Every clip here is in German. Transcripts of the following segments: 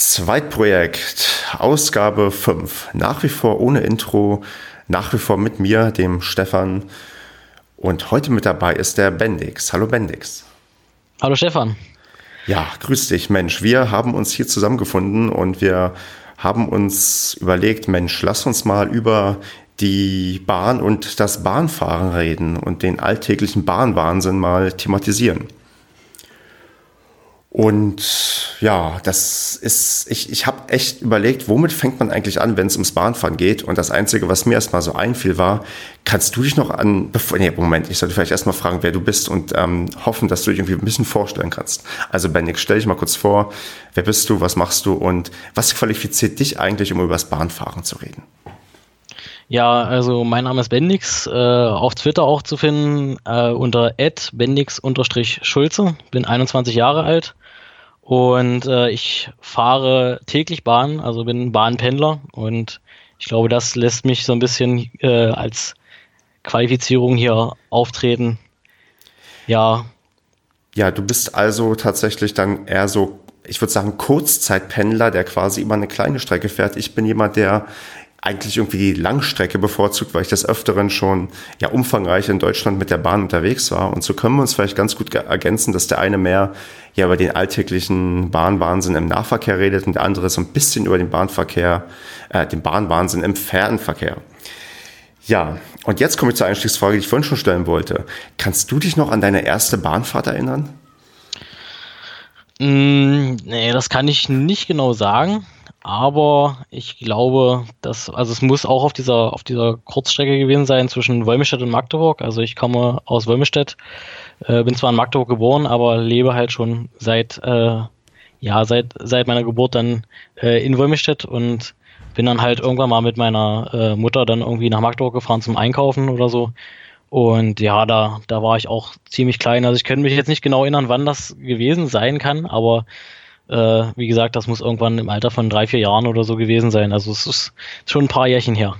Zweitprojekt, Ausgabe 5. Nach wie vor ohne Intro, nach wie vor mit mir, dem Stefan. Und heute mit dabei ist der Bendix. Hallo Bendix. Hallo Stefan. Ja, grüß dich, Mensch. Wir haben uns hier zusammengefunden und wir haben uns überlegt, Mensch, lass uns mal über die Bahn und das Bahnfahren reden und den alltäglichen Bahnwahnsinn mal thematisieren. Und ja, das ist, ich, ich habe echt überlegt, womit fängt man eigentlich an, wenn es ums Bahnfahren geht? Und das Einzige, was mir erstmal so einfiel, war, kannst du dich noch an, bevor, nee, Moment, ich sollte vielleicht erstmal fragen, wer du bist und ähm, hoffen, dass du dich irgendwie ein bisschen vorstellen kannst. Also Bendik, stell dich mal kurz vor, wer bist du, was machst du und was qualifiziert dich eigentlich, um über das Bahnfahren zu reden? Ja, also mein Name ist Bendix, äh, auf Twitter auch zu finden äh, unter bendix-schulze, bin 21 Jahre alt und äh, ich fahre täglich Bahn, also bin Bahnpendler und ich glaube, das lässt mich so ein bisschen äh, als Qualifizierung hier auftreten. Ja. Ja, du bist also tatsächlich dann eher so ich würde sagen, Kurzzeitpendler, der quasi immer eine kleine Strecke fährt. Ich bin jemand, der eigentlich irgendwie die Langstrecke bevorzugt, weil ich des Öfteren schon ja umfangreich in Deutschland mit der Bahn unterwegs war. Und so können wir uns vielleicht ganz gut ergänzen, dass der eine mehr ja über den alltäglichen Bahnwahnsinn im Nahverkehr redet und der andere so ein bisschen über den Bahnverkehr, äh, den Bahnwahnsinn im Fernverkehr. Ja, und jetzt komme ich zur Einstiegsfrage, die ich vorhin schon stellen wollte. Kannst du dich noch an deine erste Bahnfahrt erinnern? Mm, nee, das kann ich nicht genau sagen aber ich glaube, dass, also es muss auch auf dieser, auf dieser Kurzstrecke gewesen sein zwischen Wolmestedt und Magdeburg. Also ich komme aus Wolmestedt, äh, bin zwar in Magdeburg geboren, aber lebe halt schon seit, äh, ja, seit, seit meiner Geburt dann äh, in Wolmestedt und bin dann halt irgendwann mal mit meiner äh, Mutter dann irgendwie nach Magdeburg gefahren zum Einkaufen oder so. Und ja, da, da war ich auch ziemlich klein. Also ich könnte mich jetzt nicht genau erinnern, wann das gewesen sein kann, aber äh, wie gesagt, das muss irgendwann im Alter von drei, vier Jahren oder so gewesen sein. Also es ist schon ein paar Jährchen her.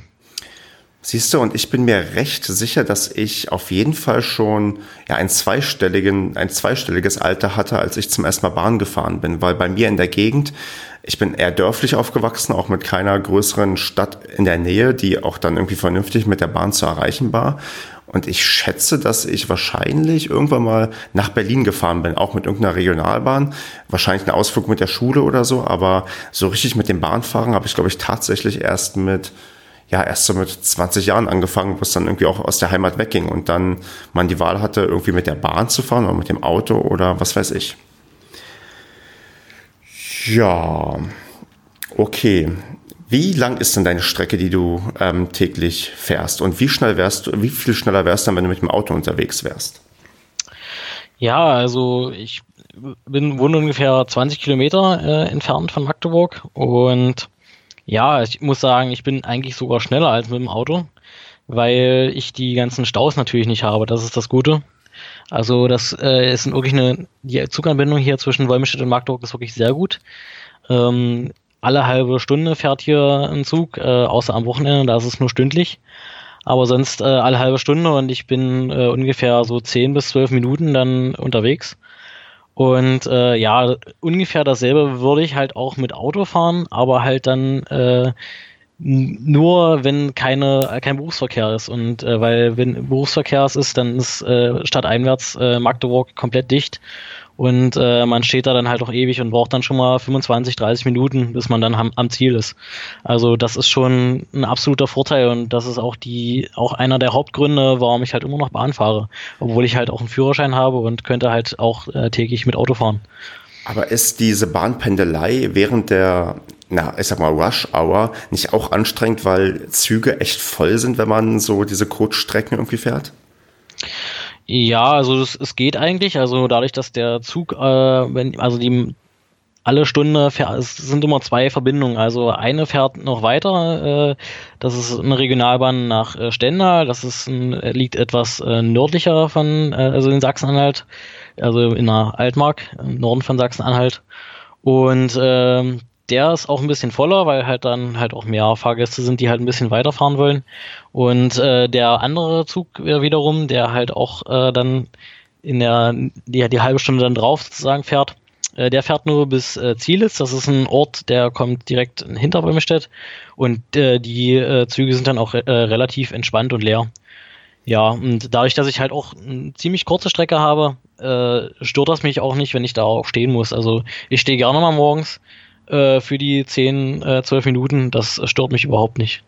Siehst du, und ich bin mir recht sicher, dass ich auf jeden Fall schon ja, ein, zweistelligen, ein zweistelliges Alter hatte, als ich zum ersten Mal Bahn gefahren bin, weil bei mir in der Gegend, ich bin eher dörflich aufgewachsen, auch mit keiner größeren Stadt in der Nähe, die auch dann irgendwie vernünftig mit der Bahn zu erreichen war. Und ich schätze, dass ich wahrscheinlich irgendwann mal nach Berlin gefahren bin, auch mit irgendeiner Regionalbahn. Wahrscheinlich ein Ausflug mit der Schule oder so, aber so richtig mit dem Bahnfahren habe ich, glaube ich, tatsächlich erst mit, ja, erst so mit 20 Jahren angefangen, wo es dann irgendwie auch aus der Heimat wegging und dann man die Wahl hatte, irgendwie mit der Bahn zu fahren oder mit dem Auto oder was weiß ich. Ja, okay. Wie lang ist denn deine Strecke, die du ähm, täglich fährst? Und wie schnell wärst du, wie viel schneller wärst du dann, wenn du mit dem Auto unterwegs wärst? Ja, also ich bin wohne ungefähr 20 Kilometer äh, entfernt von Magdeburg und ja, ich muss sagen, ich bin eigentlich sogar schneller als mit dem Auto, weil ich die ganzen Staus natürlich nicht habe. Das ist das Gute. Also das äh, ist wirklich eine die Zuganbindung hier zwischen Wolmestedt und Magdeburg ist wirklich sehr gut. Ähm, alle halbe Stunde fährt hier ein Zug, äh, außer am Wochenende, da ist es nur stündlich. Aber sonst äh, alle halbe Stunde und ich bin äh, ungefähr so 10 bis 12 Minuten dann unterwegs. Und äh, ja, ungefähr dasselbe würde ich halt auch mit Auto fahren, aber halt dann äh, nur, wenn keine, kein Berufsverkehr ist. Und äh, weil wenn Berufsverkehr ist, dann ist äh, stadteinwärts äh, Magdeburg komplett dicht. Und äh, man steht da dann halt auch ewig und braucht dann schon mal 25, 30 Minuten, bis man dann am, Ziel ist. Also das ist schon ein absoluter Vorteil und das ist auch die, auch einer der Hauptgründe, warum ich halt immer noch Bahn fahre. Obwohl ich halt auch einen Führerschein habe und könnte halt auch äh, täglich mit Auto fahren. Aber ist diese Bahnpendelei während der, na, ich sag mal, Rush Hour nicht auch anstrengend, weil Züge echt voll sind, wenn man so diese Kurzstrecken irgendwie fährt? Ja, also es, es geht eigentlich. Also dadurch, dass der Zug, äh, wenn, also die alle Stunde fährt, es sind immer zwei Verbindungen. Also eine fährt noch weiter, äh, das ist eine Regionalbahn nach äh, Stendal, das ist ein, liegt etwas äh, nördlicher von, äh, also in Sachsen-Anhalt, also in der Altmark, im Norden von Sachsen-Anhalt. Und ähm, der ist auch ein bisschen voller, weil halt dann halt auch mehr Fahrgäste sind, die halt ein bisschen weiterfahren wollen. Und äh, der andere Zug wiederum, der halt auch äh, dann in der die, die halbe Stunde dann drauf sozusagen fährt, Äh, der fährt nur bis äh, Zielitz. Das ist ein Ort, der kommt direkt hinter Böhmestedt. Und äh, die äh, Züge sind dann auch äh, relativ entspannt und leer. Ja, und dadurch, dass ich halt auch eine ziemlich kurze Strecke habe, äh, stört das mich auch nicht, wenn ich da auch stehen muss. Also ich stehe gerne mal morgens äh, für die 10, äh, 12 Minuten. Das stört mich überhaupt nicht.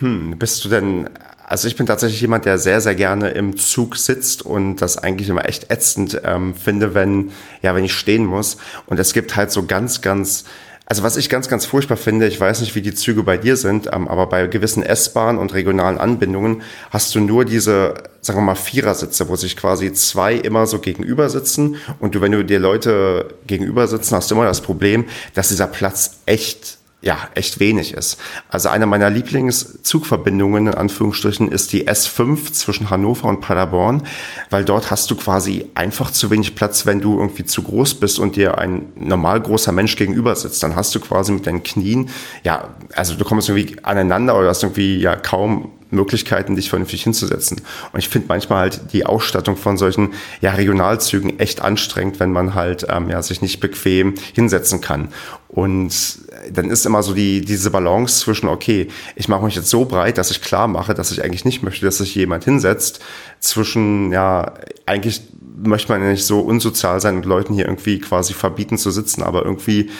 Hm, bist du denn, also ich bin tatsächlich jemand, der sehr, sehr gerne im Zug sitzt und das eigentlich immer echt ätzend ähm, finde, wenn, ja, wenn ich stehen muss. Und es gibt halt so ganz, ganz also was ich ganz, ganz furchtbar finde, ich weiß nicht, wie die Züge bei dir sind, ähm, aber bei gewissen S-Bahnen und regionalen Anbindungen hast du nur diese, sagen wir mal, Vierersitze, wo sich quasi zwei immer so gegenüber sitzen und du, wenn du dir Leute gegenüber sitzen, hast du immer das Problem, dass dieser Platz echt ja, echt wenig ist. Also eine meiner Lieblingszugverbindungen in Anführungsstrichen ist die S5 zwischen Hannover und Paderborn, weil dort hast du quasi einfach zu wenig Platz, wenn du irgendwie zu groß bist und dir ein normal großer Mensch gegenüber sitzt. Dann hast du quasi mit deinen Knien, ja, also du kommst irgendwie aneinander oder hast irgendwie ja kaum Möglichkeiten, dich vernünftig hinzusetzen. Und ich finde manchmal halt die Ausstattung von solchen ja, Regionalzügen echt anstrengend, wenn man halt ähm, ja, sich nicht bequem hinsetzen kann. Und dann ist immer so die, diese Balance zwischen, okay, ich mache mich jetzt so breit, dass ich klar mache, dass ich eigentlich nicht möchte, dass sich jemand hinsetzt, zwischen, ja, eigentlich möchte man ja nicht so unsozial sein und Leuten hier irgendwie quasi verbieten zu sitzen, aber irgendwie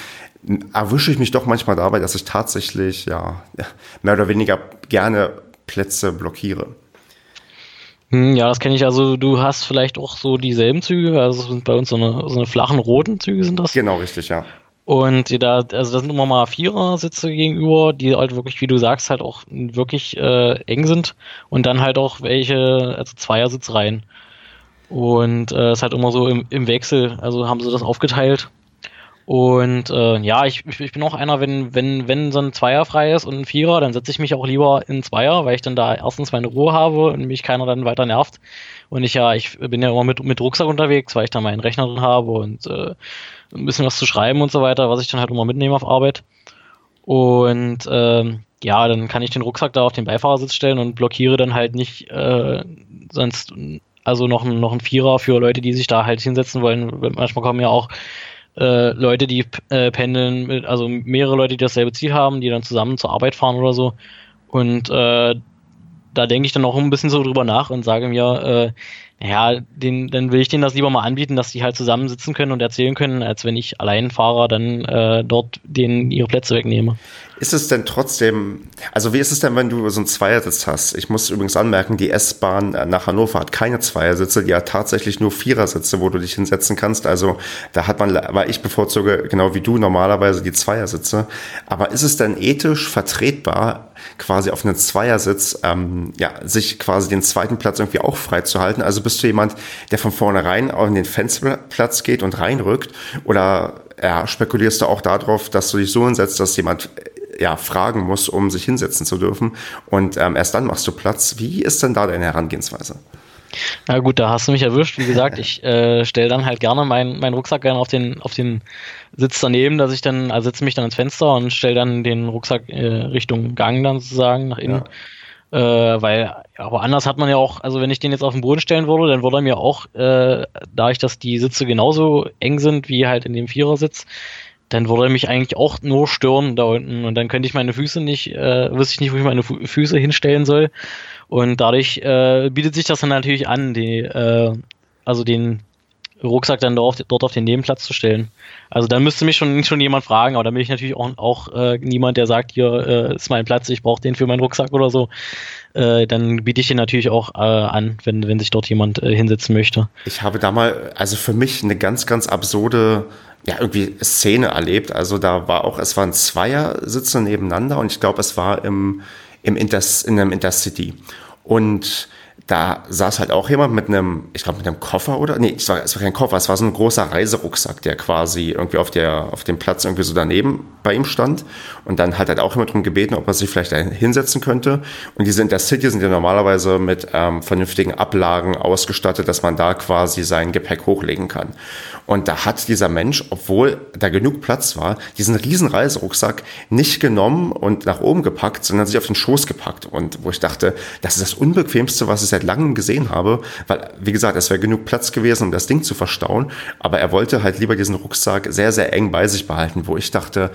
erwische ich mich doch manchmal dabei, dass ich tatsächlich, ja, mehr oder weniger gerne Plätze blockiere. Hm, ja, das kenne ich. Also du hast vielleicht auch so dieselben Züge. Also sind bei uns so eine, so eine flachen roten Züge sind das. Genau, richtig, ja. Und da, also das sind immer mal Vierer-Sitze gegenüber, die halt wirklich, wie du sagst, halt auch wirklich äh, eng sind. Und dann halt auch welche, also Zweiersitz rein. Und es äh, ist halt immer so im, im Wechsel. Also haben sie das aufgeteilt. Und äh, ja, ich, ich bin auch einer, wenn, wenn, wenn so ein Zweier frei ist und ein Vierer, dann setze ich mich auch lieber in Zweier, weil ich dann da erstens meine Ruhe habe und mich keiner dann weiter nervt. Und ich ja, ich bin ja immer mit, mit Rucksack unterwegs, weil ich da meinen Rechner drin habe und äh, ein bisschen was zu schreiben und so weiter, was ich dann halt immer mitnehme auf Arbeit. Und ähm, ja, dann kann ich den Rucksack da auf den Beifahrersitz stellen und blockiere dann halt nicht äh, sonst also noch, noch ein Vierer für Leute, die sich da halt hinsetzen wollen. Manchmal kommen ja auch äh, Leute, die äh, pendeln, mit, also mehrere Leute, die dasselbe Ziel haben, die dann zusammen zur Arbeit fahren oder so. Und äh, da denke ich dann auch ein bisschen so drüber nach und sage mir, äh, ja, den, dann will ich denen das lieber mal anbieten, dass die halt zusammen sitzen können und erzählen können, als wenn ich allein Fahrer dann äh, dort denen ihre Plätze wegnehme. Ist es denn trotzdem, also wie ist es denn, wenn du so einen Zweiersitz hast? Ich muss übrigens anmerken, die S-Bahn nach Hannover hat keine Zweiersitze, die hat tatsächlich nur Vierersitze, wo du dich hinsetzen kannst. Also da hat man, weil ich bevorzuge, genau wie du, normalerweise die Zweiersitze. Aber ist es denn ethisch vertretbar, quasi auf einen Zweiersitz, ähm, ja, sich quasi den zweiten Platz irgendwie auch freizuhalten? Also bist du jemand, der von vornherein auf den Fensterplatz geht und reinrückt? Oder ja, spekulierst du auch darauf, dass du dich so hinsetzt, dass jemand ja, fragen muss, um sich hinsetzen zu dürfen. Und ähm, erst dann machst du Platz. Wie ist denn da deine Herangehensweise? Na gut, da hast du mich erwischt. Wie gesagt, ich äh, stelle dann halt gerne meinen mein Rucksack gerne auf den, auf den Sitz daneben, dass ich dann, also setze mich dann ins Fenster und stelle dann den Rucksack äh, Richtung Gang dann sozusagen nach innen. Ja. Äh, weil, aber anders hat man ja auch, also wenn ich den jetzt auf den Boden stellen würde, dann würde er mir auch, äh, da ich, dass die Sitze genauso eng sind wie halt in dem Vierersitz, dann würde er mich eigentlich auch nur stören da unten und dann könnte ich meine Füße nicht, äh, wüsste ich nicht, wo ich meine Fu Füße hinstellen soll. Und dadurch äh, bietet sich das dann natürlich an, die, äh, also den Rucksack dann dort, dort auf den Nebenplatz zu stellen. Also dann müsste mich schon, schon jemand fragen, aber dann bin ich natürlich auch, auch äh, niemand, der sagt, hier äh, ist mein Platz, ich brauche den für meinen Rucksack oder so. Äh, dann biete ich den natürlich auch äh, an, wenn, wenn sich dort jemand äh, hinsetzen möchte. Ich habe da mal, also für mich eine ganz, ganz absurde ja, irgendwie Szene erlebt. Also da war auch, es waren Zweiersitze nebeneinander und ich glaube, es war im, im Inters, in einem Intercity. Und da saß halt auch jemand mit einem, ich glaube mit einem Koffer oder, nee, es war, es war kein Koffer, es war so ein großer Reiserucksack, der quasi irgendwie auf der, auf dem Platz irgendwie so daneben bei ihm stand. Und dann hat er auch jemand darum gebeten, ob er sich vielleicht da hinsetzen könnte. Und diese Intercity sind ja normalerweise mit ähm, vernünftigen Ablagen ausgestattet, dass man da quasi sein Gepäck hochlegen kann. Und da hat dieser Mensch, obwohl da genug Platz war, diesen riesen Reiserucksack nicht genommen und nach oben gepackt, sondern sich auf den Schoß gepackt. Und wo ich dachte, das ist das Unbequemste, was ich seit langem gesehen habe, weil, wie gesagt, es wäre genug Platz gewesen, um das Ding zu verstauen. Aber er wollte halt lieber diesen Rucksack sehr, sehr eng bei sich behalten, wo ich dachte,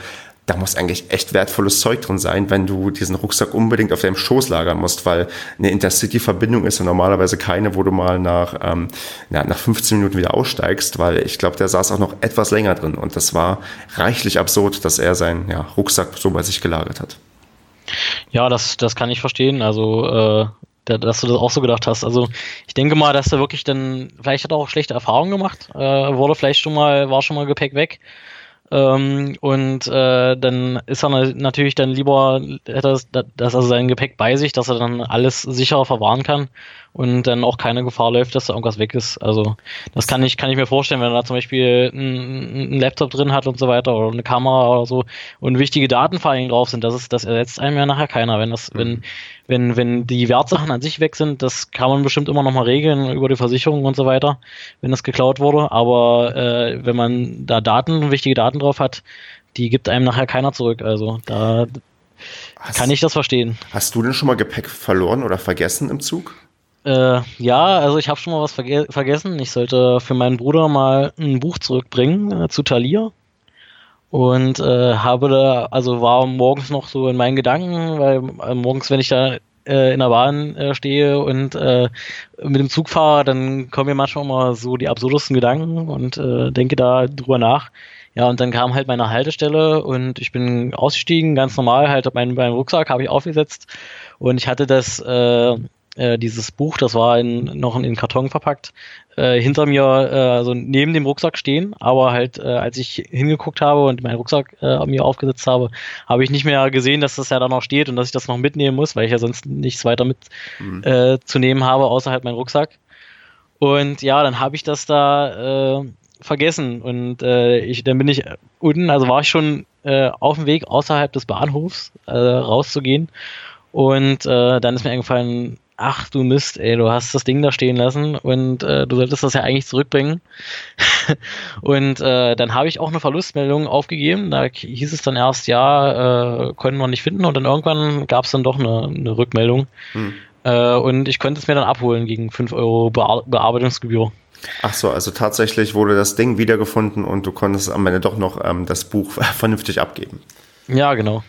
da muss eigentlich echt wertvolles Zeug drin sein, wenn du diesen Rucksack unbedingt auf deinem Schoß lagern musst, weil eine Intercity-Verbindung ist ja normalerweise keine, wo du mal nach, ähm, ja, nach 15 Minuten wieder aussteigst, weil ich glaube, der saß auch noch etwas länger drin und das war reichlich absurd, dass er seinen ja, Rucksack so bei sich gelagert hat. Ja, das, das kann ich verstehen. Also, äh, dass du das auch so gedacht hast. Also ich denke mal, dass er wirklich dann, vielleicht hat er auch schlechte Erfahrungen gemacht, äh, wurde vielleicht schon mal, war schon mal Gepäck weg. Ähm, und äh, dann ist er natürlich dann lieber, dass, dass er sein Gepäck bei sich, dass er dann alles sicher verwahren kann und dann auch keine Gefahr läuft, dass da irgendwas weg ist. Also das kann ich, kann ich mir vorstellen, wenn er da zum Beispiel einen Laptop drin hat und so weiter oder eine Kamera oder so und wichtige Daten vor allem drauf sind, das ist, das ersetzt einem ja nachher keiner. Wenn das, mhm. wenn, wenn, wenn die Wertsachen an sich weg sind, das kann man bestimmt immer noch mal regeln über die Versicherung und so weiter, wenn das geklaut wurde. Aber äh, wenn man da Daten, wichtige Daten drauf hat, die gibt einem nachher keiner zurück. Also da hast, kann ich das verstehen. Hast du denn schon mal Gepäck verloren oder vergessen im Zug? Äh, ja, also ich habe schon mal was verge vergessen. Ich sollte für meinen Bruder mal ein Buch zurückbringen äh, zu Thalia und äh, habe da, also war morgens noch so in meinen Gedanken, weil äh, morgens, wenn ich da äh, in der Bahn äh, stehe und mit dem Zug fahre, dann kommen mir manchmal mal so die absurdesten Gedanken und denke da drüber nach. Ja, und dann kam halt meine Haltestelle und ich bin ausgestiegen, ganz normal, halt meinen, meinen Rucksack habe ich aufgesetzt und ich hatte das äh, äh, dieses Buch, das war in, noch in den Karton verpackt, äh, hinter mir, äh, also neben dem Rucksack stehen, aber halt, äh, als ich hingeguckt habe und meinen Rucksack äh, mir aufgesetzt habe, habe ich nicht mehr gesehen, dass das ja da noch steht und dass ich das noch mitnehmen muss, weil ich ja sonst nichts weiter mitzunehmen mhm. äh, habe, außer halt meinen Rucksack. Und ja, dann habe ich das da äh, vergessen und äh, ich, dann bin ich unten, also war ich schon äh, auf dem Weg außerhalb des Bahnhofs äh, rauszugehen und äh, dann ist mir eingefallen, ach du Mist, ey, du hast das Ding da stehen lassen und äh, du solltest das ja eigentlich zurückbringen. und äh, dann habe ich auch eine Verlustmeldung aufgegeben. Da hieß es dann erst, ja, äh, konnten wir nicht finden und dann irgendwann gab es dann doch eine, eine Rückmeldung. Hm. Äh, und ich konnte es mir dann abholen gegen 5 Euro Bear Bearbeitungsgebühr. Ach so, also tatsächlich wurde das Ding wiedergefunden und du konntest am Ende doch noch ähm, das Buch vernünftig abgeben. Ja, genau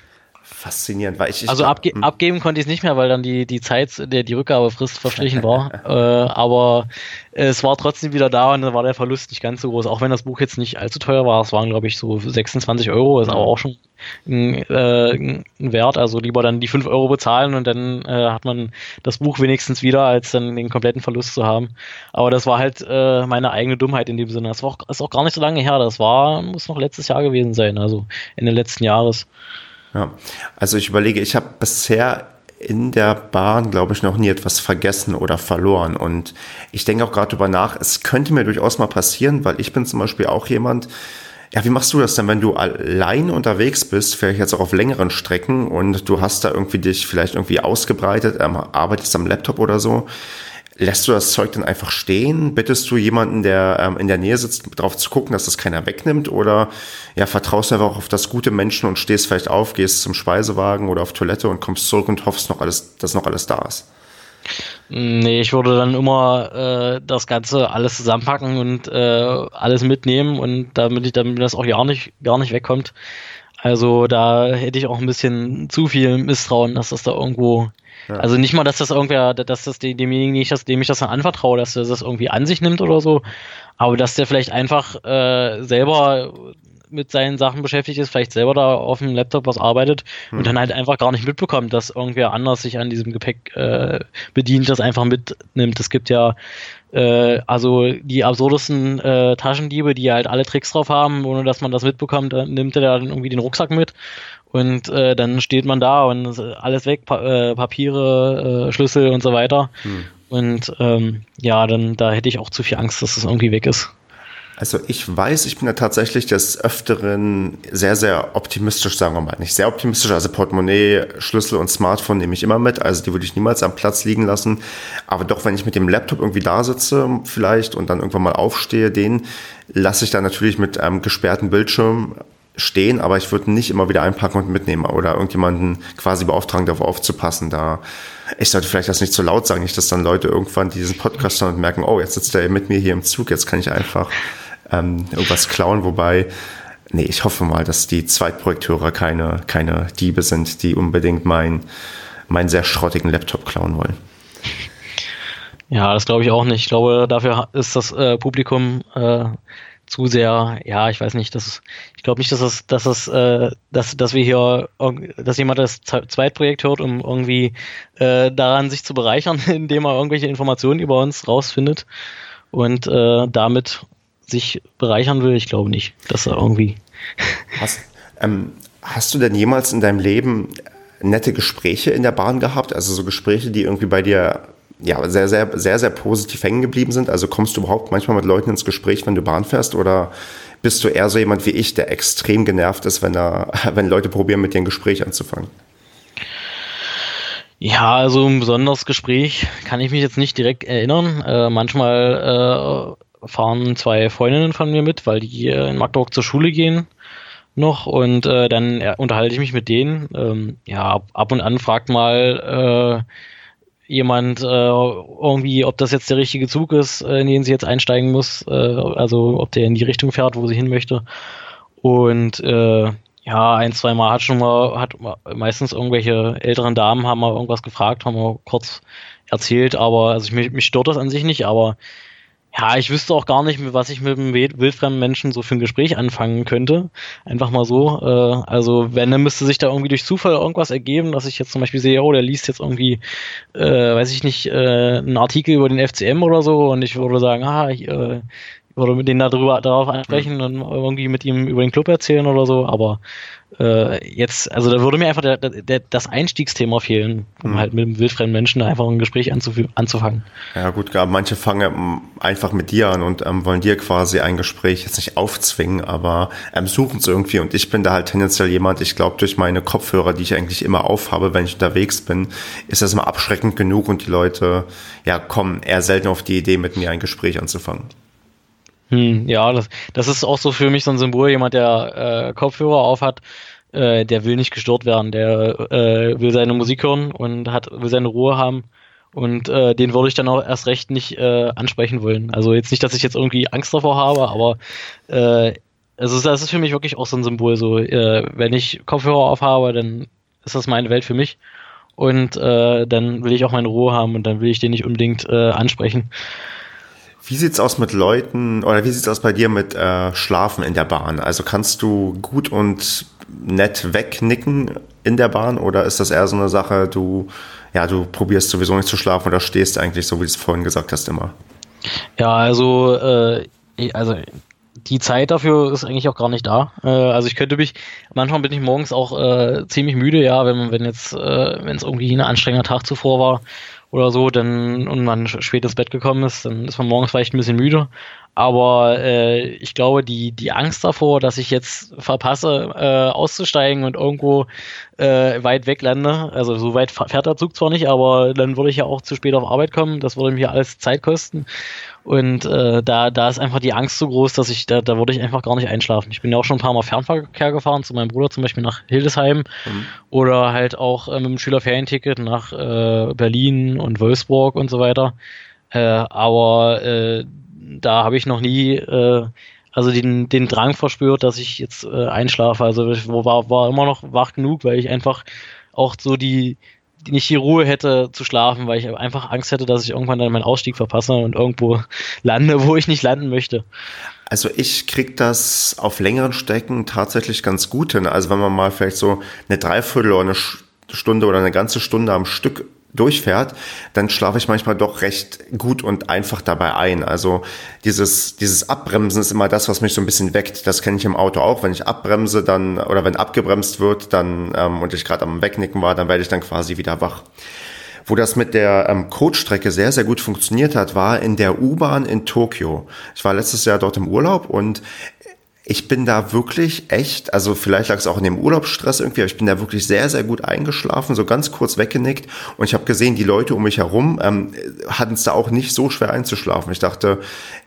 faszinierend, weil ich. ich also abge hm. abgeben konnte ich es nicht mehr, weil dann die, die Zeit, der die Rückgabefrist verstrichen war. äh, aber es war trotzdem wieder da und dann war der Verlust nicht ganz so groß. Auch wenn das Buch jetzt nicht allzu teuer war, es waren, glaube ich, so 26 Euro, ist aber auch schon ein, äh, ein Wert. Also lieber dann die 5 Euro bezahlen und dann äh, hat man das Buch wenigstens wieder, als dann den kompletten Verlust zu haben. Aber das war halt äh, meine eigene Dummheit in dem Sinne. Das war auch, ist auch gar nicht so lange her. Das war, muss noch letztes Jahr gewesen sein, also Ende letzten Jahres. Ja, also ich überlege, ich habe bisher in der Bahn, glaube ich, noch nie etwas vergessen oder verloren. Und ich denke auch gerade drüber nach, es könnte mir durchaus mal passieren, weil ich bin zum Beispiel auch jemand, ja, wie machst du das denn, wenn du allein unterwegs bist, vielleicht jetzt auch auf längeren Strecken und du hast da irgendwie dich vielleicht irgendwie ausgebreitet, ähm, arbeitest am Laptop oder so? Lässt du das Zeug dann einfach stehen? Bittest du jemanden, der ähm, in der Nähe sitzt, darauf zu gucken, dass das keiner wegnimmt? Oder ja, vertraust du einfach auf das gute Menschen und stehst vielleicht auf, gehst zum Speisewagen oder auf Toilette und kommst zurück und hoffst noch alles, dass noch alles da ist? Nee, ich würde dann immer äh, das Ganze alles zusammenpacken und äh, alles mitnehmen und damit ich damit das auch gar nicht, gar nicht wegkommt. Also da hätte ich auch ein bisschen zu viel Misstrauen, dass das da irgendwo also nicht mal, dass das irgendwer, dass das demjenigen nicht, dass dem ich das dann anvertraue, dass er das irgendwie an sich nimmt oder so, aber dass der vielleicht einfach äh, selber mit seinen Sachen beschäftigt ist, vielleicht selber da auf dem Laptop was arbeitet hm. und dann halt einfach gar nicht mitbekommt, dass irgendwer anders sich an diesem Gepäck äh, bedient, das einfach mitnimmt. Es gibt ja äh, also die absurdesten äh, Taschendiebe, die halt alle Tricks drauf haben, ohne dass man das mitbekommt, dann nimmt er dann irgendwie den Rucksack mit und äh, dann steht man da und alles weg, pa äh, Papiere, äh, Schlüssel und so weiter. Hm. Und ähm, ja, dann da hätte ich auch zu viel Angst, dass das irgendwie weg ist. Also ich weiß, ich bin da tatsächlich des Öfteren sehr, sehr optimistisch, sagen wir mal. Nicht sehr optimistisch, also Portemonnaie, Schlüssel und Smartphone nehme ich immer mit, also die würde ich niemals am Platz liegen lassen. Aber doch, wenn ich mit dem Laptop irgendwie da sitze vielleicht und dann irgendwann mal aufstehe, den lasse ich dann natürlich mit einem gesperrten Bildschirm stehen, aber ich würde nicht immer wieder einpacken und mitnehmen oder irgendjemanden quasi beauftragen, darauf aufzupassen. Da ich sollte vielleicht das nicht zu laut sagen, nicht, dass dann Leute irgendwann diesen Podcast hören und merken, oh, jetzt sitzt er mit mir hier im Zug, jetzt kann ich einfach ähm, irgendwas klauen, wobei, nee, ich hoffe mal, dass die Zweitprojekteure keine, keine Diebe sind, die unbedingt meinen meinen sehr schrottigen Laptop klauen wollen. Ja, das glaube ich auch nicht. Ich glaube, dafür ist das äh, Publikum äh, zu sehr, ja, ich weiß nicht, dass ich glaube nicht, dass es, dass es, äh, dass, dass wir hier, dass jemand das Zweitprojekt hört, um irgendwie äh, daran sich zu bereichern, indem er irgendwelche Informationen über uns rausfindet und äh, damit sich bereichern will, ich glaube nicht, dass er irgendwie. Hast, ähm, hast du denn jemals in deinem Leben nette Gespräche in der Bahn gehabt? Also so Gespräche, die irgendwie bei dir ja, sehr, sehr, sehr, sehr positiv hängen geblieben sind? Also kommst du überhaupt manchmal mit Leuten ins Gespräch, wenn du Bahn fährst? Oder bist du eher so jemand wie ich, der extrem genervt ist, wenn, er, wenn Leute probieren, mit dir ein Gespräch anzufangen? Ja, also ein besonderes Gespräch kann ich mich jetzt nicht direkt erinnern. Äh, manchmal äh, fahren zwei Freundinnen von mir mit, weil die in Magdeburg zur Schule gehen noch und äh, dann äh, unterhalte ich mich mit denen. Ähm, ja, ab, und an fragt mal äh, jemand äh, irgendwie, ob das jetzt der richtige Zug ist, äh, in den sie jetzt einsteigen muss, äh, also ob der in die Richtung fährt, wo sie hin möchte. Und ja, ein, zwei Mal hat schon mal, hat meistens irgendwelche älteren Damen haben mal irgendwas gefragt, haben wir kurz erzählt, aber also ich, mich, mich stört das an sich nicht, aber ja, ich wüsste auch gar nicht, was ich mit einem wildfremden Menschen so für ein Gespräch anfangen könnte. Einfach mal so. Äh, also wenn, dann müsste sich da irgendwie durch Zufall irgendwas ergeben, dass ich jetzt zum Beispiel sehe, oh, der liest jetzt irgendwie, äh, weiß ich nicht, äh, einen Artikel über den FCM oder so und ich würde sagen, ah, ich, äh, würde mit denen darüber darauf ansprechen mhm. und irgendwie mit ihm über den Club erzählen oder so, aber äh, jetzt, also da würde mir einfach der, der, das Einstiegsthema fehlen, um mhm. halt mit einem wildfremden Menschen einfach ein Gespräch anzufangen. Ja gut, manche fangen ähm, einfach mit dir an und ähm, wollen dir quasi ein Gespräch jetzt nicht aufzwingen, aber ähm, suchen es irgendwie und ich bin da halt tendenziell jemand, ich glaube durch meine Kopfhörer, die ich eigentlich immer aufhabe, wenn ich unterwegs bin, ist das immer abschreckend genug und die Leute, ja, kommen eher selten auf die Idee, mit mir ein Gespräch anzufangen. Hm, ja, das, das ist auch so für mich so ein Symbol, jemand, der äh, Kopfhörer auf hat, äh, der will nicht gestört werden, der äh, will seine Musik hören und hat, will seine Ruhe haben. Und äh, den würde ich dann auch erst recht nicht äh, ansprechen wollen. Also jetzt nicht, dass ich jetzt irgendwie Angst davor habe, aber äh, also das ist für mich wirklich auch so ein Symbol. So, äh, wenn ich Kopfhörer aufhabe, dann ist das meine Welt für mich. Und äh, dann will ich auch meine Ruhe haben und dann will ich den nicht unbedingt äh, ansprechen. Wie sieht's aus mit Leuten oder wie sieht's aus bei dir mit äh, Schlafen in der Bahn? Also kannst du gut und nett wegnicken in der Bahn oder ist das eher so eine Sache, du ja, du probierst sowieso nicht zu schlafen oder stehst eigentlich so, wie du es vorhin gesagt hast, immer? Ja, also äh, also die Zeit dafür ist eigentlich auch gar nicht da. Äh, also ich könnte mich, manchmal bin ich morgens auch äh, ziemlich müde, ja, wenn man, wenn jetzt, äh, wenn es irgendwie ein anstrengender Tag zuvor war oder so, dann und man spät ins Bett gekommen ist, dann ist man morgens vielleicht ein bisschen müde. Aber äh, ich glaube, die, die Angst davor, dass ich jetzt verpasse, äh, auszusteigen und irgendwo äh, weit weg lande, also so weit fährt der Zug zwar nicht, aber dann würde ich ja auch zu spät auf Arbeit kommen, das würde mir alles Zeit kosten. Und äh, da, da ist einfach die Angst so groß, dass ich, da, da würde ich einfach gar nicht einschlafen. Ich bin ja auch schon ein paar Mal Fernverkehr gefahren, zu meinem Bruder zum Beispiel nach Hildesheim mhm. oder halt auch äh, mit dem Schülerferienticket nach äh, Berlin und Wolfsburg und so weiter. Äh, aber äh, da habe ich noch nie äh, also den, den Drang verspürt, dass ich jetzt äh, einschlafe. Also ich war, war immer noch wach genug, weil ich einfach auch so die, nicht die Ruhe hätte zu schlafen, weil ich einfach Angst hätte, dass ich irgendwann dann meinen Ausstieg verpasse und irgendwo lande, wo ich nicht landen möchte. Also ich krieg das auf längeren Strecken tatsächlich ganz gut hin. Also wenn man mal vielleicht so eine Dreiviertel oder eine Stunde oder eine ganze Stunde am Stück durchfährt, dann schlafe ich manchmal doch recht gut und einfach dabei ein. Also dieses, dieses Abbremsen ist immer das, was mich so ein bisschen weckt. Das kenne ich im Auto auch. Wenn ich abbremse, dann, oder wenn abgebremst wird, dann, ähm, und ich gerade am Wegnicken war, dann werde ich dann quasi wieder wach. Wo das mit der ähm, Coachstrecke sehr, sehr gut funktioniert hat, war in der U-Bahn in Tokio. Ich war letztes Jahr dort im Urlaub und ich bin da wirklich echt, also vielleicht lag es auch in dem Urlaubsstress irgendwie, aber ich bin da wirklich sehr, sehr gut eingeschlafen, so ganz kurz weggenickt und ich habe gesehen, die Leute um mich herum ähm, hatten es da auch nicht so schwer einzuschlafen. Ich dachte,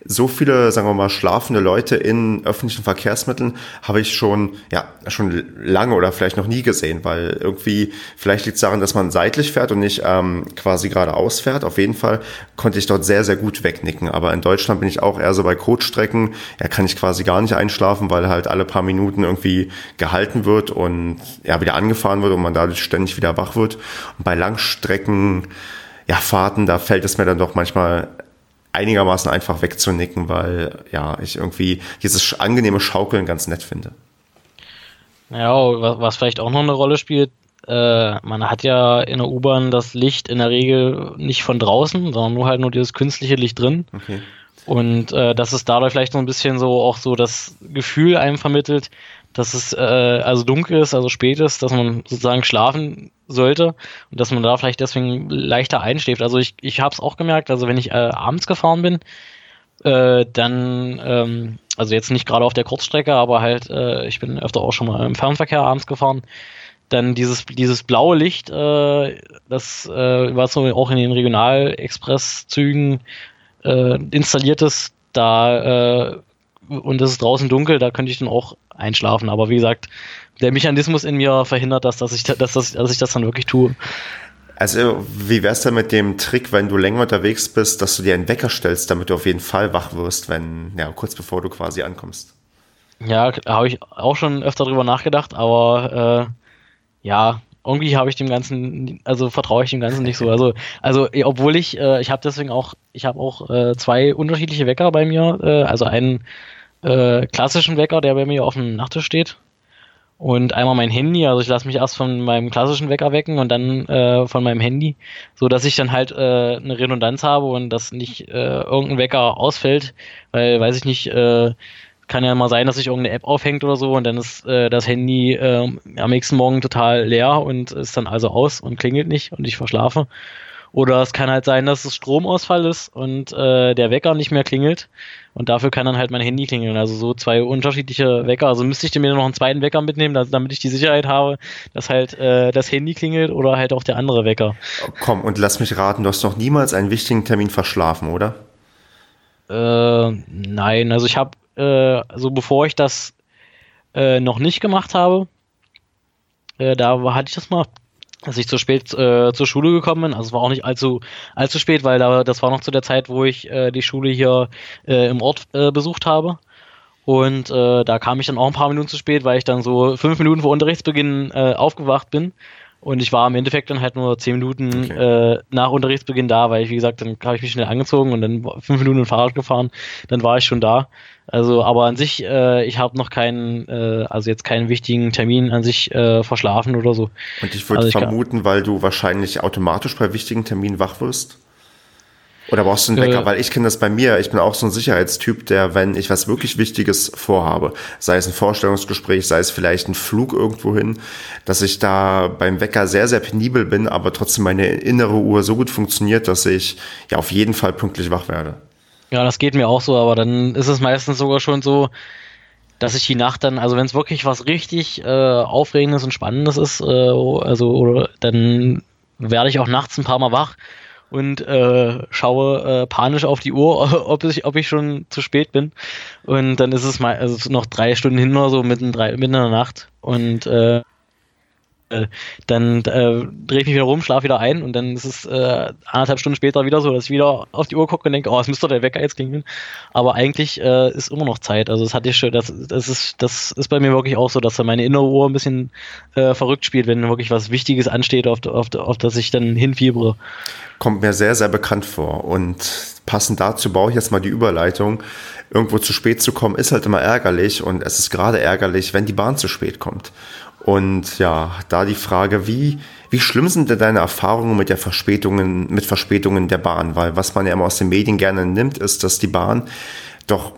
so viele, sagen wir mal, schlafende Leute in öffentlichen Verkehrsmitteln habe ich schon, ja, schon lange oder vielleicht noch nie gesehen, weil irgendwie, vielleicht liegt es daran, dass man seitlich fährt und nicht ähm, quasi geradeaus fährt. Auf jeden Fall konnte ich dort sehr, sehr gut wegnicken. Aber in Deutschland bin ich auch eher so bei Coachstrecken, ja, kann ich quasi gar nicht einschlafen einschlafen, weil halt alle paar Minuten irgendwie gehalten wird und ja, wieder angefahren wird und man dadurch ständig wieder wach wird. Und bei Langstrecken, ja, Fahrten, da fällt es mir dann doch manchmal einigermaßen einfach wegzunicken, weil ja, ich irgendwie dieses angenehme Schaukeln ganz nett finde. Ja, was vielleicht auch noch eine Rolle spielt, äh, man hat ja in der U-Bahn das Licht in der Regel nicht von draußen, sondern nur halt nur dieses künstliche Licht drin. Okay. Und äh, dass es dadurch vielleicht so ein bisschen so auch so das Gefühl einem vermittelt, dass es äh, also dunkel ist, also spät ist, dass man sozusagen schlafen sollte und dass man da vielleicht deswegen leichter einschläft. Also ich, ich habe es auch gemerkt, also wenn ich äh, abends gefahren bin, äh, dann, ähm, also jetzt nicht gerade auf der Kurzstrecke, aber halt, äh, ich bin öfter auch schon mal im Fernverkehr abends gefahren, dann dieses, dieses blaue Licht, äh, das äh, war so auch in den Regionalexpresszügen äh, installiertes, da äh, und es ist draußen dunkel, da könnte ich dann auch einschlafen. Aber wie gesagt, der Mechanismus in mir verhindert das, dass ich, dass, dass, dass ich das dann wirklich tue. Also, wie wär's denn mit dem Trick, wenn du länger unterwegs bist, dass du dir einen Wecker stellst, damit du auf jeden Fall wach wirst, wenn, ja, kurz bevor du quasi ankommst? Ja, habe ich auch schon öfter drüber nachgedacht, aber äh, ja, irgendwie habe ich dem Ganzen, also vertraue ich dem Ganzen nicht so. Also, also obwohl ich, äh, ich habe deswegen auch, ich habe auch äh, zwei unterschiedliche Wecker bei mir. Äh, also einen äh, klassischen Wecker, der bei mir auf dem Nachttisch steht. Und einmal mein Handy, also ich lasse mich erst von meinem klassischen Wecker wecken und dann äh, von meinem Handy, so dass ich dann halt äh, eine Redundanz habe und dass nicht irgendein Wecker ausfällt, weil weiß ich nicht, kann ja mal sein, dass sich irgendeine App aufhängt oder so und dann ist äh, das Handy äh, am nächsten Morgen total leer und ist dann also aus und klingelt nicht und ich verschlafe. Oder es kann halt sein, dass es Stromausfall ist und äh, der Wecker nicht mehr klingelt und dafür kann dann halt mein Handy klingeln. Also so zwei unterschiedliche Wecker. Also müsste ich mir noch einen zweiten Wecker mitnehmen, damit ich die Sicherheit habe, dass halt äh, das Handy klingelt oder halt auch der andere Wecker. Komm und lass mich raten, du hast noch niemals einen wichtigen Termin verschlafen, oder? Äh, nein, also ich habe äh, also bevor ich das äh, noch nicht gemacht habe, äh, da hatte ich das mal, dass ich zu spät äh, zur Schule gekommen bin. Also es war auch nicht allzu allzu spät, weil da das war noch zu der Zeit, wo ich äh, die Schule hier äh, im Ort besucht habe. Und da kam ich dann auch ein paar Minuten zu spät, weil ich dann so fünf Minuten vor Unterrichtsbeginn aufgewacht bin und ich war im Endeffekt dann halt nur zehn Minuten okay. äh, nach Unterrichtsbeginn da, weil ich, wie gesagt, dann habe ich mich schnell angezogen und dann fünf Minuten mit Fahrrad gefahren, dann war ich schon da. Also, aber an sich, äh, ich habe noch keinen, äh, also jetzt keinen wichtigen Termin an sich äh, verschlafen oder so. Und ich würde also vermuten, weil du wahrscheinlich automatisch bei wichtigen Terminen wach wirst? Oder brauchst du einen Wecker? Äh, Weil ich kenne das bei mir. Ich bin auch so ein Sicherheitstyp, der, wenn ich was wirklich Wichtiges vorhabe, sei es ein Vorstellungsgespräch, sei es vielleicht ein Flug irgendwo hin, dass ich da beim Wecker sehr, sehr penibel bin, aber trotzdem meine innere Uhr so gut funktioniert, dass ich ja auf jeden Fall pünktlich wach werde. Ja, das geht mir auch so, aber dann ist es meistens sogar schon so, dass ich die Nacht dann, also wenn es wirklich was richtig äh, Aufregendes und Spannendes ist, äh, also oder dann werde ich auch nachts ein paar Mal wach und äh, schaue äh, panisch auf die Uhr, ob ich, ob ich schon zu spät bin. Und dann ist es mal also noch drei Stunden hin oder so, mitten, drei, mitten in der Nacht. Und äh, dann äh, drehe ich mich wieder rum, schlafe wieder ein und dann ist es äh, anderthalb Stunden später wieder so, dass ich wieder auf die Uhr gucke und denke, oh, es müsste der Wecker jetzt klingeln. Aber eigentlich äh, ist immer noch Zeit. Also das hatte ich schon, das, das ist, das ist bei mir wirklich auch so, dass meine innere Uhr ein bisschen äh, verrückt spielt, wenn wirklich was Wichtiges ansteht, auf, auf, auf das ich dann hinfiebere. Kommt mir sehr, sehr bekannt vor. Und passend dazu baue ich jetzt mal die Überleitung. Irgendwo zu spät zu kommen, ist halt immer ärgerlich und es ist gerade ärgerlich, wenn die Bahn zu spät kommt. Und ja, da die Frage, wie, wie schlimm sind denn deine Erfahrungen mit der Verspätungen, mit Verspätungen der Bahn? Weil was man ja immer aus den Medien gerne nimmt, ist, dass die Bahn doch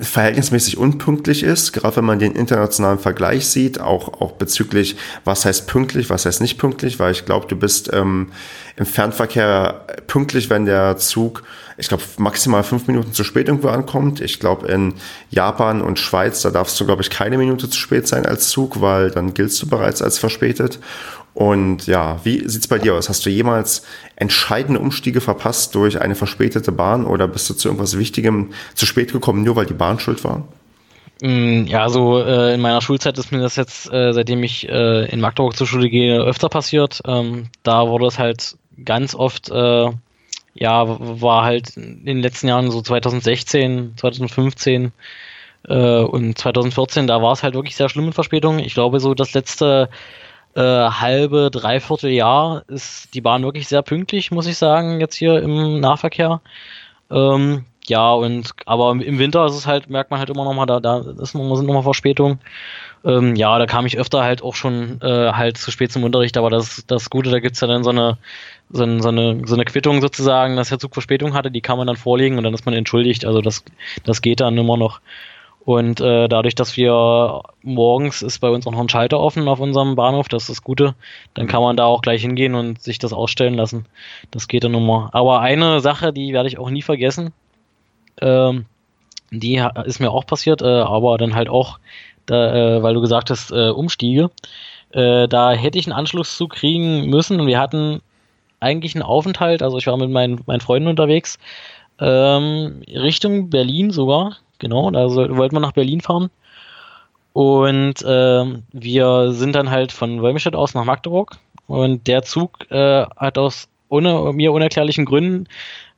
verhältnismäßig unpünktlich ist, gerade wenn man den internationalen Vergleich sieht, auch, auch bezüglich, was heißt pünktlich, was heißt nicht pünktlich, weil ich glaube, du bist ähm, im Fernverkehr pünktlich, wenn der Zug, ich glaube, maximal fünf Minuten zu spät irgendwo ankommt. Ich glaube, in Japan und Schweiz, da darfst du, glaube ich, keine Minute zu spät sein als Zug, weil dann giltst du bereits als verspätet. Und ja, wie sieht's bei dir aus? Hast du jemals entscheidende Umstiege verpasst durch eine verspätete Bahn oder bist du zu irgendwas Wichtigem zu spät gekommen, nur weil die Bahn schuld war? Mm, ja, so äh, in meiner Schulzeit ist mir das jetzt, äh, seitdem ich äh, in Magdeburg zur Schule gehe, öfter passiert. Ähm, da wurde es halt ganz oft, äh, ja, war halt in den letzten Jahren so 2016, 2015 äh, und 2014, da war es halt wirklich sehr schlimm mit Verspätungen. Ich glaube, so das letzte äh, halbe, dreiviertel Jahr ist die Bahn wirklich sehr pünktlich, muss ich sagen, jetzt hier im Nahverkehr. Ähm, ja, und aber im Winter ist es halt, merkt man halt immer noch mal, da, da ist noch, sind nochmal Verspätungen. Ähm, ja, da kam ich öfter halt auch schon äh, halt zu spät zum Unterricht, aber das, das Gute, da gibt's ja dann so eine, so, so, eine, so eine Quittung sozusagen, dass der Zug Verspätung hatte, die kann man dann vorlegen und dann ist man entschuldigt. Also das, das geht dann immer noch. Und äh, dadurch, dass wir morgens ist bei uns auch noch ein Schalter offen auf unserem Bahnhof, das ist das Gute, dann kann man da auch gleich hingehen und sich das ausstellen lassen. Das geht dann immer. Aber eine Sache, die werde ich auch nie vergessen, ähm, die ist mir auch passiert, äh, aber dann halt auch, da, äh, weil du gesagt hast, äh, Umstiege. Äh, da hätte ich einen Anschluss zu kriegen müssen und wir hatten eigentlich einen Aufenthalt, also ich war mit meinen, meinen Freunden unterwegs, ähm, Richtung Berlin sogar, Genau, da soll, wollten wir nach Berlin fahren. Und äh, wir sind dann halt von Wolmestedt aus nach Magdeburg. Und der Zug äh, hat aus ohne, mir unerklärlichen Gründen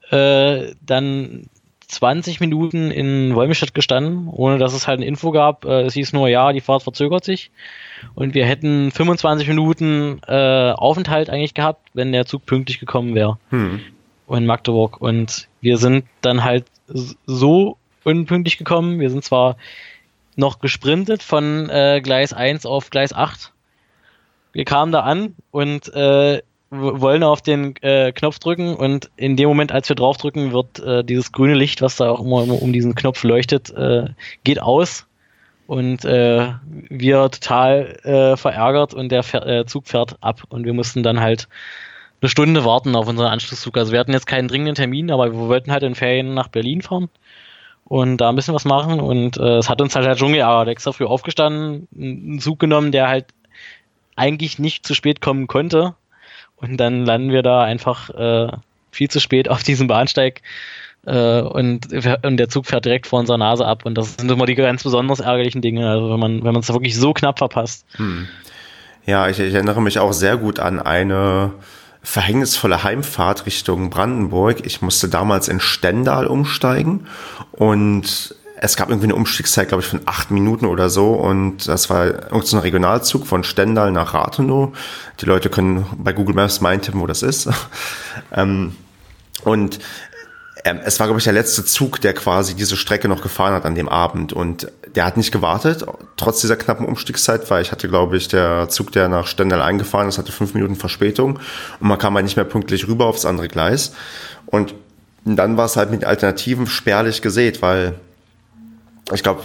äh, dann 20 Minuten in Wolmestedt gestanden, ohne dass es halt eine Info gab. Äh, es hieß nur, ja, die Fahrt verzögert sich. Und wir hätten 25 Minuten äh, Aufenthalt eigentlich gehabt, wenn der Zug pünktlich gekommen wäre. Hm. In Magdeburg. Und wir sind dann halt so unpünktlich gekommen. Wir sind zwar noch gesprintet von äh, Gleis 1 auf Gleis 8. Wir kamen da an und äh, wollen auf den äh, Knopf drücken und in dem Moment, als wir draufdrücken, wird äh, dieses grüne Licht, was da auch immer, immer um diesen Knopf leuchtet, äh, geht aus und äh, wir total äh, verärgert und der äh, Zug fährt ab und wir mussten dann halt eine Stunde warten auf unseren Anschlusszug. Also wir hatten jetzt keinen dringenden Termin, aber wir wollten halt in Ferien nach Berlin fahren und da ein bisschen was machen. Und äh, es hat uns halt, halt schon geärgert. Extra früh aufgestanden, einen Zug genommen, der halt eigentlich nicht zu spät kommen konnte. Und dann landen wir da einfach äh, viel zu spät auf diesem Bahnsteig. Äh, und, und der Zug fährt direkt vor unserer Nase ab. Und das sind immer die ganz besonders ärgerlichen Dinge, also wenn man wenn es wirklich so knapp verpasst. Hm. Ja, ich, ich erinnere mich auch sehr gut an eine verhängnisvolle Heimfahrt Richtung Brandenburg. Ich musste damals in Stendal umsteigen und es gab irgendwie eine Umstiegszeit, glaube ich, von acht Minuten oder so und das war irgendein Regionalzug von Stendal nach Rathenow. Die Leute können bei Google Maps mal eintippen, wo das ist. Ähm, und ähm, es war, glaube ich, der letzte Zug, der quasi diese Strecke noch gefahren hat an dem Abend. Und der hat nicht gewartet, trotz dieser knappen Umstiegszeit, weil ich hatte, glaube ich, der Zug, der nach Stendal eingefahren ist, hatte fünf Minuten Verspätung. Und man kam halt nicht mehr pünktlich rüber aufs andere Gleis. Und dann war es halt mit Alternativen spärlich gesät, weil ich glaube,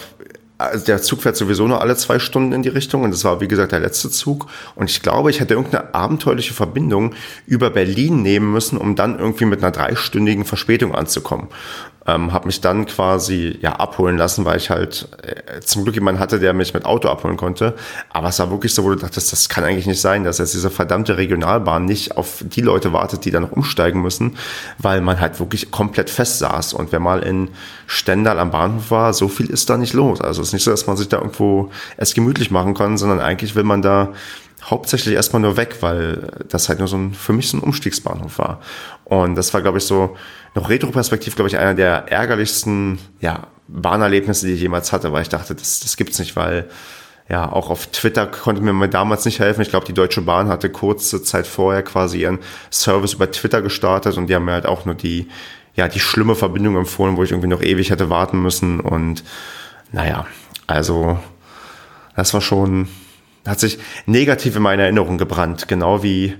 also der Zug fährt sowieso nur alle zwei Stunden in die Richtung und das war wie gesagt der letzte Zug. Und ich glaube, ich hätte irgendeine abenteuerliche Verbindung über Berlin nehmen müssen, um dann irgendwie mit einer dreistündigen Verspätung anzukommen ähm, habe mich dann quasi ja abholen lassen, weil ich halt äh, zum Glück jemanden hatte, der mich mit Auto abholen konnte. Aber es war wirklich so, wo du dachtest, das kann eigentlich nicht sein, dass jetzt diese verdammte Regionalbahn nicht auf die Leute wartet, die dann noch umsteigen müssen, weil man halt wirklich komplett fest saß. Und wer mal in Stendal am Bahnhof war, so viel ist da nicht los. Also es ist nicht so, dass man sich da irgendwo es gemütlich machen kann, sondern eigentlich will man da hauptsächlich erstmal nur weg, weil das halt nur so ein, für mich so ein Umstiegsbahnhof war. Und das war, glaube ich, so noch retroperspektiv, glaube ich, einer der ärgerlichsten, ja, Bahnerlebnisse, die ich jemals hatte, weil ich dachte, das, das gibt's nicht, weil ja, auch auf Twitter konnte mir damals nicht helfen. Ich glaube, die Deutsche Bahn hatte kurze Zeit vorher quasi ihren Service über Twitter gestartet und die haben mir halt auch nur die, ja, die schlimme Verbindung empfohlen, wo ich irgendwie noch ewig hätte warten müssen und naja, also das war schon, hat sich negativ in meine Erinnerung gebrannt, genau wie,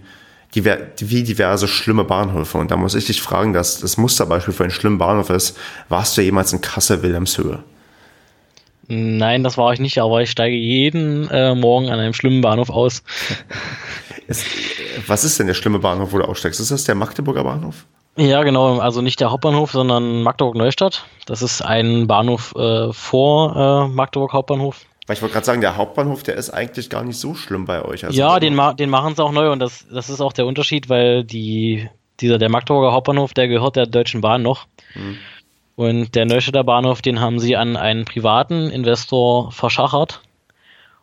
wie diverse schlimme Bahnhöfe. Und da muss ich dich fragen, dass das Musterbeispiel für einen schlimmen Bahnhof ist, warst du jemals in Kassel-Wilhelmshöhe? Nein, das war ich nicht, aber ich steige jeden äh, Morgen an einem schlimmen Bahnhof aus. Es, was ist denn der schlimme Bahnhof, wo du aussteigst? Ist das der Magdeburger Bahnhof? Ja, genau. Also nicht der Hauptbahnhof, sondern Magdeburg-Neustadt. Das ist ein Bahnhof äh, vor äh, Magdeburg Hauptbahnhof. Weil ich wollte gerade sagen, der Hauptbahnhof, der ist eigentlich gar nicht so schlimm bei euch. Also ja, den, ma den machen sie auch neu und das, das ist auch der Unterschied, weil die, dieser, der Magdeburger Hauptbahnhof, der gehört der Deutschen Bahn noch. Hm. Und der Neustädter Bahnhof, den haben sie an einen privaten Investor verschachert.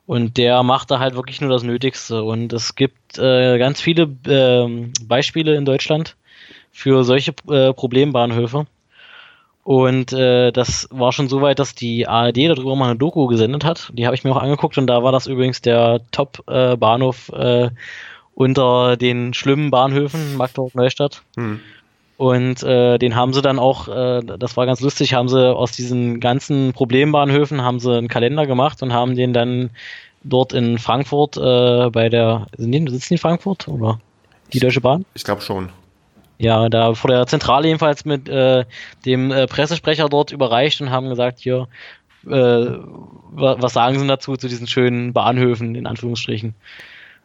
Und der macht da halt wirklich nur das Nötigste. Und es gibt äh, ganz viele äh, Beispiele in Deutschland für solche äh, Problembahnhöfe. Und äh, das war schon so weit, dass die ARD darüber mal eine Doku gesendet hat. Die habe ich mir auch angeguckt und da war das übrigens der Top-Bahnhof äh, unter den schlimmen Bahnhöfen, Magdeburg-Neustadt. Hm. Und äh, den haben sie dann auch, äh, das war ganz lustig, haben sie aus diesen ganzen Problembahnhöfen haben sie einen Kalender gemacht und haben den dann dort in Frankfurt äh, bei der, sind die, sitzen die in Frankfurt oder die Deutsche Bahn? Ich glaube schon. Ja, da vor der Zentrale jedenfalls mit äh, dem äh, Pressesprecher dort überreicht und haben gesagt, hier, äh, was sagen Sie dazu, zu diesen schönen Bahnhöfen, in Anführungsstrichen.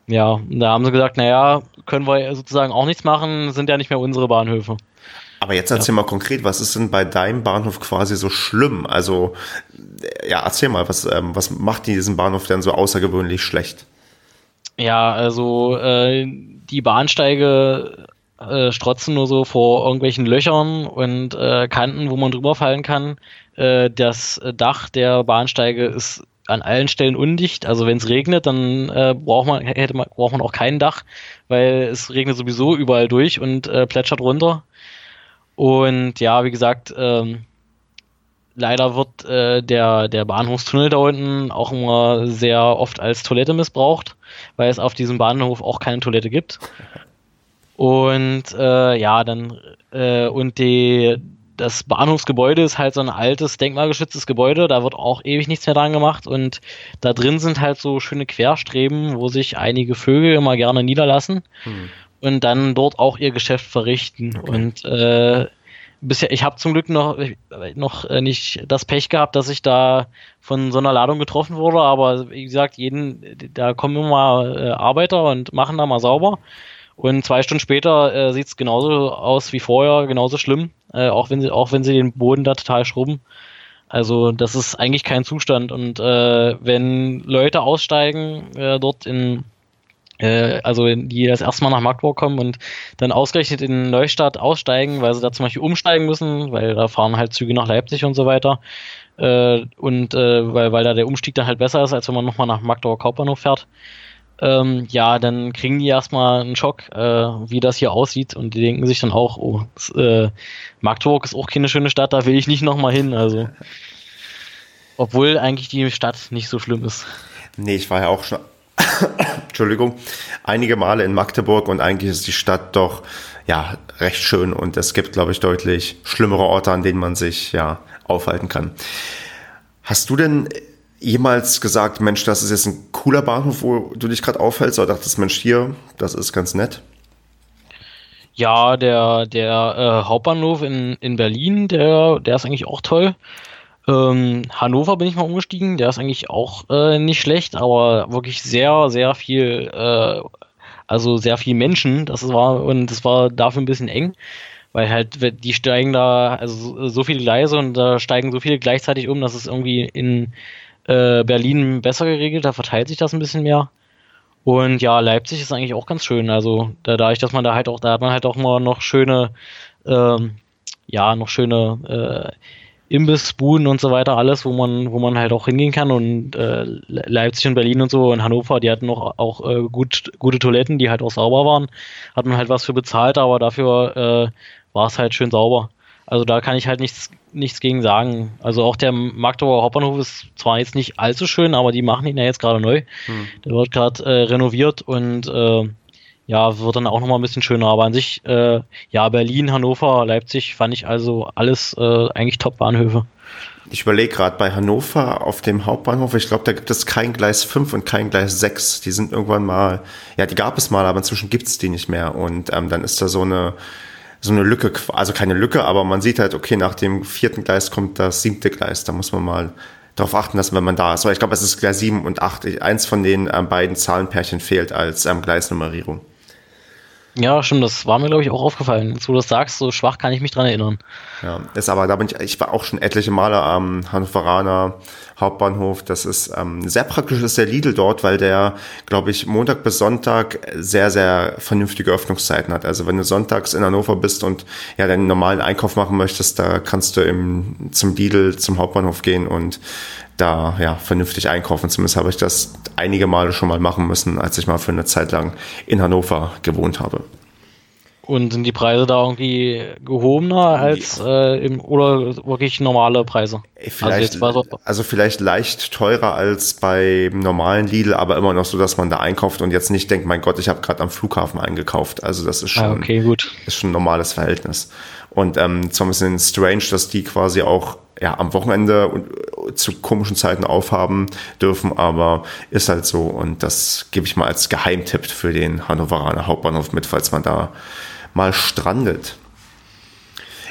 Ja, und da haben sie gesagt, naja, können wir sozusagen auch nichts machen, sind ja nicht mehr unsere Bahnhöfe. Aber jetzt erzähl ja. mal konkret, was ist denn bei deinem Bahnhof quasi so schlimm? Also, ja, erzähl mal, was, ähm, was macht diesen Bahnhof denn so außergewöhnlich schlecht? Ja, also äh, die Bahnsteige äh, strotzen nur so vor irgendwelchen Löchern und äh, Kanten, wo man drüber fallen kann. Äh, das Dach der Bahnsteige ist an allen Stellen undicht. Also wenn es regnet, dann äh, braucht man hätte man braucht man auch kein Dach, weil es regnet sowieso überall durch und äh, plätschert runter. Und ja, wie gesagt, ähm, leider wird äh, der der Bahnhofstunnel da unten auch immer sehr oft als Toilette missbraucht, weil es auf diesem Bahnhof auch keine Toilette gibt. Und äh, ja, dann äh, und die das Bahnhofsgebäude ist halt so ein altes, denkmalgeschütztes Gebäude, da wird auch ewig nichts mehr dran gemacht und da drin sind halt so schöne Querstreben, wo sich einige Vögel immer gerne niederlassen hm. und dann dort auch ihr Geschäft verrichten. Okay. Und äh, bisher, ich habe zum Glück noch, noch nicht das Pech gehabt, dass ich da von so einer Ladung getroffen wurde, aber wie gesagt, jeden, da kommen immer äh, Arbeiter und machen da mal sauber. Und zwei Stunden später äh, sieht es genauso aus wie vorher, genauso schlimm, äh, auch, wenn sie, auch wenn sie den Boden da total schrubben. Also das ist eigentlich kein Zustand. Und äh, wenn Leute aussteigen äh, dort in, äh, also die das erste Mal nach Magdeburg kommen und dann ausgerechnet in Neustadt aussteigen, weil sie da zum Beispiel umsteigen müssen, weil da fahren halt Züge nach Leipzig und so weiter. Äh, und weil, weil da der Umstieg dann halt besser ist, als wenn man nochmal nach Magdeburg Hauptbahnhof fährt ähm, ja, dann kriegen die erstmal einen Schock, äh, wie das hier aussieht und die denken sich dann auch, oh, das, äh, Magdeburg ist auch keine schöne Stadt, da will ich nicht nochmal hin, also. Obwohl eigentlich die Stadt nicht so schlimm ist. Nee, ich war ja auch schon, Entschuldigung, einige Male in Magdeburg und eigentlich ist die Stadt doch, ja, recht schön und es gibt, glaube ich, deutlich schlimmere Orte, an denen man sich, ja, aufhalten kann. Hast du denn jemals gesagt, Mensch, das ist jetzt ein cooler Bahnhof, wo du dich gerade aufhältst, oder dachtest, Mensch, hier, das ist ganz nett? Ja, der, der äh, Hauptbahnhof in, in Berlin, der, der ist eigentlich auch toll. Ähm, Hannover bin ich mal umgestiegen, der ist eigentlich auch äh, nicht schlecht, aber wirklich sehr, sehr viel, äh, also sehr viel Menschen. Das war und das war dafür ein bisschen eng, weil halt die steigen da, also so viele Gleise und da steigen so viele gleichzeitig um, dass es irgendwie in äh, Berlin besser geregelt, da verteilt sich das ein bisschen mehr. Und ja, Leipzig ist eigentlich auch ganz schön. Also da, dadurch, dass man da halt auch, da hat man halt auch mal noch schöne, ähm, ja, noch schöne äh, Imbissbuden und so weiter, alles, wo man, wo man halt auch hingehen kann. Und äh, Leipzig und Berlin und so und Hannover, die hatten noch auch äh, gut, gute Toiletten, die halt auch sauber waren. Hat man halt was für bezahlt, aber dafür äh, war es halt schön sauber. Also da kann ich halt nichts, nichts gegen sagen. Also auch der Magdeburger Hauptbahnhof ist zwar jetzt nicht allzu schön, aber die machen ihn ja jetzt gerade neu. Hm. Der wird gerade äh, renoviert und äh, ja, wird dann auch nochmal ein bisschen schöner. Aber an sich, äh, ja, Berlin, Hannover, Leipzig fand ich also alles äh, eigentlich Top-Bahnhöfe. Ich überlege gerade bei Hannover auf dem Hauptbahnhof, ich glaube, da gibt es kein Gleis 5 und kein Gleis 6. Die sind irgendwann mal, ja, die gab es mal, aber inzwischen gibt es die nicht mehr. Und ähm, dann ist da so eine so eine Lücke, also keine Lücke, aber man sieht halt, okay, nach dem vierten Gleis kommt das siebte Gleis. Da muss man mal darauf achten, dass wenn man da ist. Weil ich glaube, es ist Gleis 7 und 8. Eins von den ähm, beiden Zahlenpärchen fehlt als ähm, Gleisnummerierung. Ja, stimmt, das war mir, glaube ich, auch aufgefallen. Jetzt, wo du das sagst, so schwach kann ich mich dran erinnern. Ja, ist aber, da bin ich, ich war auch schon etliche Male am Hannoveraner Hauptbahnhof. Das ist ähm, sehr praktisch ist der Lidl dort, weil der, glaube ich, Montag bis Sonntag sehr, sehr vernünftige Öffnungszeiten hat. Also wenn du sonntags in Hannover bist und ja deinen normalen Einkauf machen möchtest, da kannst du im, zum Lidl, zum Hauptbahnhof gehen und da ja vernünftig einkaufen. Zumindest habe ich das einige Male schon mal machen müssen, als ich mal für eine Zeit lang in Hannover gewohnt habe. Und sind die Preise da irgendwie gehobener als äh, im, oder wirklich normale Preise? Vielleicht, also, also, vielleicht leicht teurer als beim normalen Lidl, aber immer noch so, dass man da einkauft und jetzt nicht denkt, mein Gott, ich habe gerade am Flughafen eingekauft. Also das ist ah, schon, ah, okay, gut. ist schon ein normales Verhältnis. Und ähm, zwar ein bisschen strange, dass die quasi auch ja, am Wochenende und äh, zu komischen Zeiten aufhaben dürfen, aber ist halt so. Und das gebe ich mal als Geheimtipp für den Hannoveraner Hauptbahnhof mit, falls man da mal strandet.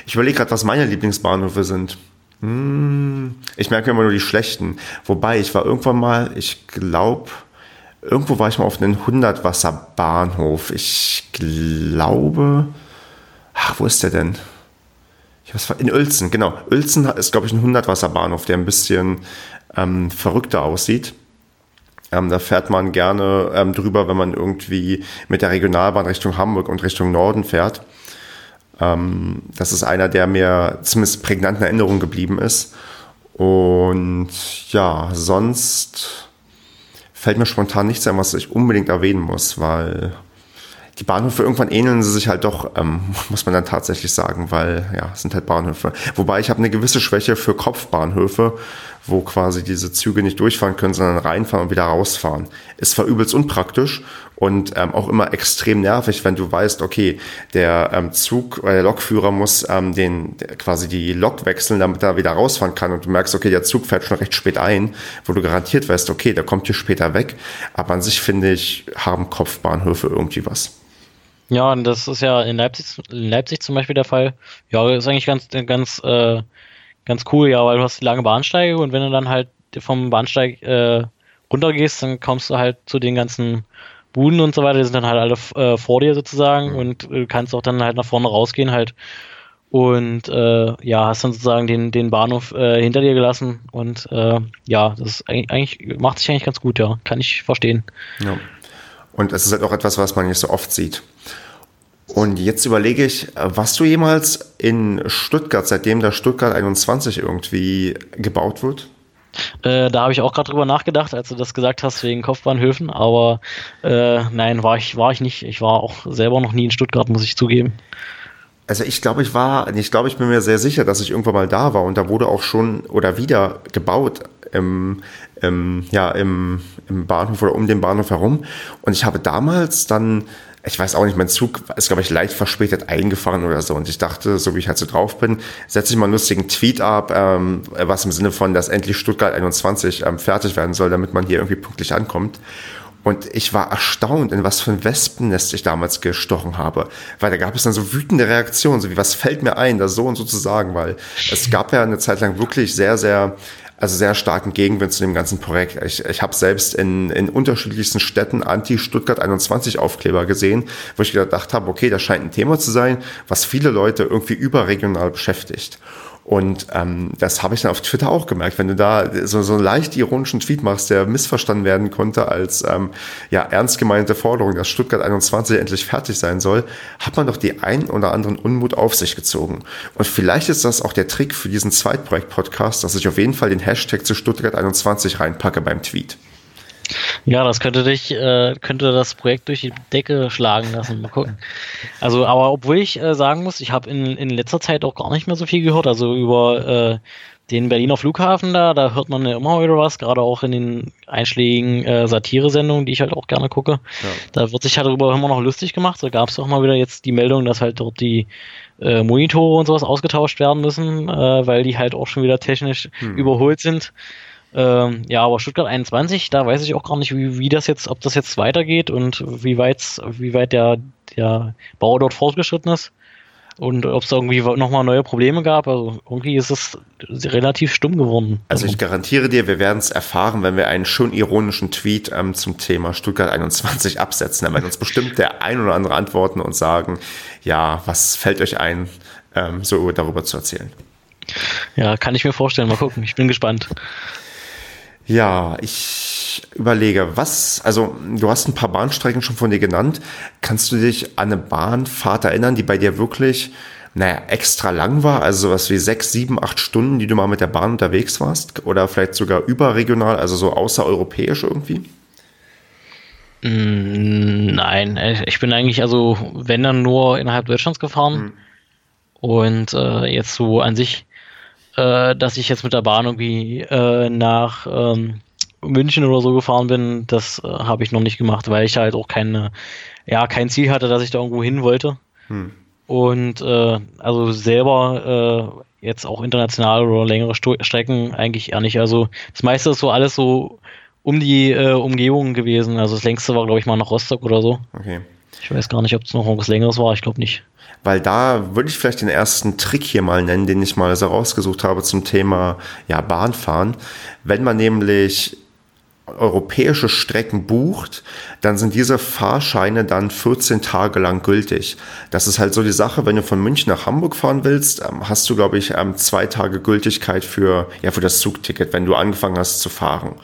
Ich überlege gerade, was meine Lieblingsbahnhöfe sind. Hm, ich merke immer nur die schlechten. Wobei, ich war irgendwann mal, ich glaube, irgendwo war ich mal auf einem 100-Wasser-Bahnhof. Ich glaube, ach, wo ist der denn? Ich weiß, in Uelzen, genau. Uelzen ist, glaube ich, ein 100-Wasser-Bahnhof, der ein bisschen ähm, verrückter aussieht. Ähm, da fährt man gerne ähm, drüber, wenn man irgendwie mit der Regionalbahn Richtung Hamburg und Richtung Norden fährt. Ähm, das ist einer, der mir zumindest prägnant in Erinnerung geblieben ist. Und ja, sonst fällt mir spontan nichts ein, was ich unbedingt erwähnen muss, weil die Bahnhöfe irgendwann ähneln sie sich halt doch, ähm, muss man dann tatsächlich sagen, weil ja, es sind halt Bahnhöfe. Wobei ich habe eine gewisse Schwäche für Kopfbahnhöfe, wo quasi diese Züge nicht durchfahren können, sondern reinfahren und wieder rausfahren. Ist zwar übelst unpraktisch und ähm, auch immer extrem nervig, wenn du weißt, okay, der ähm, Zug oder der Lokführer muss ähm, den der, quasi die Lok wechseln, damit er wieder rausfahren kann und du merkst, okay, der Zug fährt schon recht spät ein, wo du garantiert weißt, okay, der kommt hier später weg. Aber an sich finde ich, haben Kopfbahnhöfe irgendwie was. Ja, und das ist ja in Leipzig, in Leipzig zum Beispiel der Fall. Ja, ist eigentlich ganz, ganz, äh, ganz cool, ja, weil du hast die lange Bahnsteige und wenn du dann halt vom Bahnsteig äh, runtergehst, dann kommst du halt zu den ganzen Buden und so weiter, die sind dann halt alle äh, vor dir sozusagen mhm. und du kannst auch dann halt nach vorne rausgehen halt und äh, ja, hast dann sozusagen den, den Bahnhof äh, hinter dir gelassen und äh, ja, das ist eigentlich, eigentlich, macht sich eigentlich ganz gut, ja, kann ich verstehen. Ja. Und es ist halt auch etwas, was man nicht so oft sieht. Und jetzt überlege ich, was du jemals in Stuttgart, seitdem da Stuttgart 21 irgendwie gebaut wird? Äh, da habe ich auch gerade drüber nachgedacht, als du das gesagt hast, wegen Kopfbahnhöfen, aber äh, nein, war ich, war ich nicht. Ich war auch selber noch nie in Stuttgart, muss ich zugeben. Also ich glaube, ich war, ich glaube, ich bin mir sehr sicher, dass ich irgendwann mal da war und da wurde auch schon oder wieder gebaut im, im, ja, im, im Bahnhof oder um den Bahnhof herum. Und ich habe damals dann ich weiß auch nicht, mein Zug ist, glaube ich, leicht verspätet eingefahren oder so. Und ich dachte, so wie ich halt so drauf bin, setze ich mal einen lustigen Tweet ab, ähm, was im Sinne von, dass endlich Stuttgart 21 ähm, fertig werden soll, damit man hier irgendwie pünktlich ankommt. Und ich war erstaunt, in was für ein Wespennest ich damals gestochen habe. Weil da gab es dann so wütende Reaktionen, so wie, was fällt mir ein, das so und so zu sagen, weil es gab ja eine Zeit lang wirklich sehr, sehr also sehr starken Gegenwind zu dem ganzen Projekt. Ich, ich habe selbst in, in unterschiedlichsten Städten Anti-Stuttgart 21 Aufkleber gesehen, wo ich gedacht habe, okay, das scheint ein Thema zu sein, was viele Leute irgendwie überregional beschäftigt. Und ähm, das habe ich dann auf Twitter auch gemerkt. Wenn du da so, so einen leicht ironischen Tweet machst, der missverstanden werden konnte als ähm, ja, ernst gemeinte Forderung, dass Stuttgart 21 endlich fertig sein soll, hat man doch die ein oder anderen Unmut auf sich gezogen. Und vielleicht ist das auch der Trick für diesen Zweitprojekt-Podcast, dass ich auf jeden Fall den Hashtag zu Stuttgart 21 reinpacke beim Tweet. Ja, das könnte dich, äh, könnte das Projekt durch die Decke schlagen lassen. Mal gucken. Also, aber obwohl ich äh, sagen muss, ich habe in, in letzter Zeit auch gar nicht mehr so viel gehört. Also über äh, den Berliner Flughafen da, da hört man ja immer wieder was, gerade auch in den einschlägigen äh, Satire-Sendungen, die ich halt auch gerne gucke. Ja. Da wird sich halt darüber immer noch lustig gemacht. Da gab es auch mal wieder jetzt die Meldung, dass halt dort die äh, Monitore und sowas ausgetauscht werden müssen, äh, weil die halt auch schon wieder technisch hm. überholt sind. Ähm, ja, aber Stuttgart 21, da weiß ich auch gar nicht, wie, wie das jetzt, ob das jetzt weitergeht und wie weit, wie weit der, der Bau dort fortgeschritten ist. und ob es irgendwie nochmal neue Probleme gab. Also irgendwie ist es relativ stumm geworden. Also ich garantiere dir, wir werden es erfahren, wenn wir einen schon ironischen Tweet ähm, zum Thema Stuttgart 21 absetzen. Dann werden uns bestimmt der ein oder andere antworten und sagen, ja, was fällt euch ein, ähm, so darüber zu erzählen. Ja, kann ich mir vorstellen. Mal gucken. Ich bin gespannt. Ja, ich überlege, was, also du hast ein paar Bahnstrecken schon von dir genannt. Kannst du dich an eine Bahnfahrt erinnern, die bei dir wirklich, naja, extra lang war? Also sowas wie sechs, sieben, acht Stunden, die du mal mit der Bahn unterwegs warst? Oder vielleicht sogar überregional, also so außereuropäisch irgendwie? Mm, nein, ich bin eigentlich, also wenn dann nur innerhalb Deutschlands gefahren. Hm. Und äh, jetzt so an sich äh, dass ich jetzt mit der Bahn irgendwie äh, nach ähm, München oder so gefahren bin, das äh, habe ich noch nicht gemacht, weil ich halt auch keine, ja, kein Ziel hatte, dass ich da irgendwo hin wollte. Hm. Und äh, also selber äh, jetzt auch international oder längere Sto Strecken eigentlich eher nicht. Also das meiste ist so alles so um die äh, Umgebung gewesen. Also das längste war, glaube ich, mal nach Rostock oder so. Okay. Ich weiß gar nicht, ob es noch was Längeres war. Ich glaube nicht weil da würde ich vielleicht den ersten Trick hier mal nennen, den ich mal so rausgesucht habe zum Thema ja, Bahnfahren. Wenn man nämlich europäische Strecken bucht, dann sind diese Fahrscheine dann 14 Tage lang gültig. Das ist halt so die Sache, wenn du von München nach Hamburg fahren willst, ähm, hast du, glaube ich, ähm, zwei Tage Gültigkeit für, ja, für das Zugticket, wenn du angefangen hast zu fahren.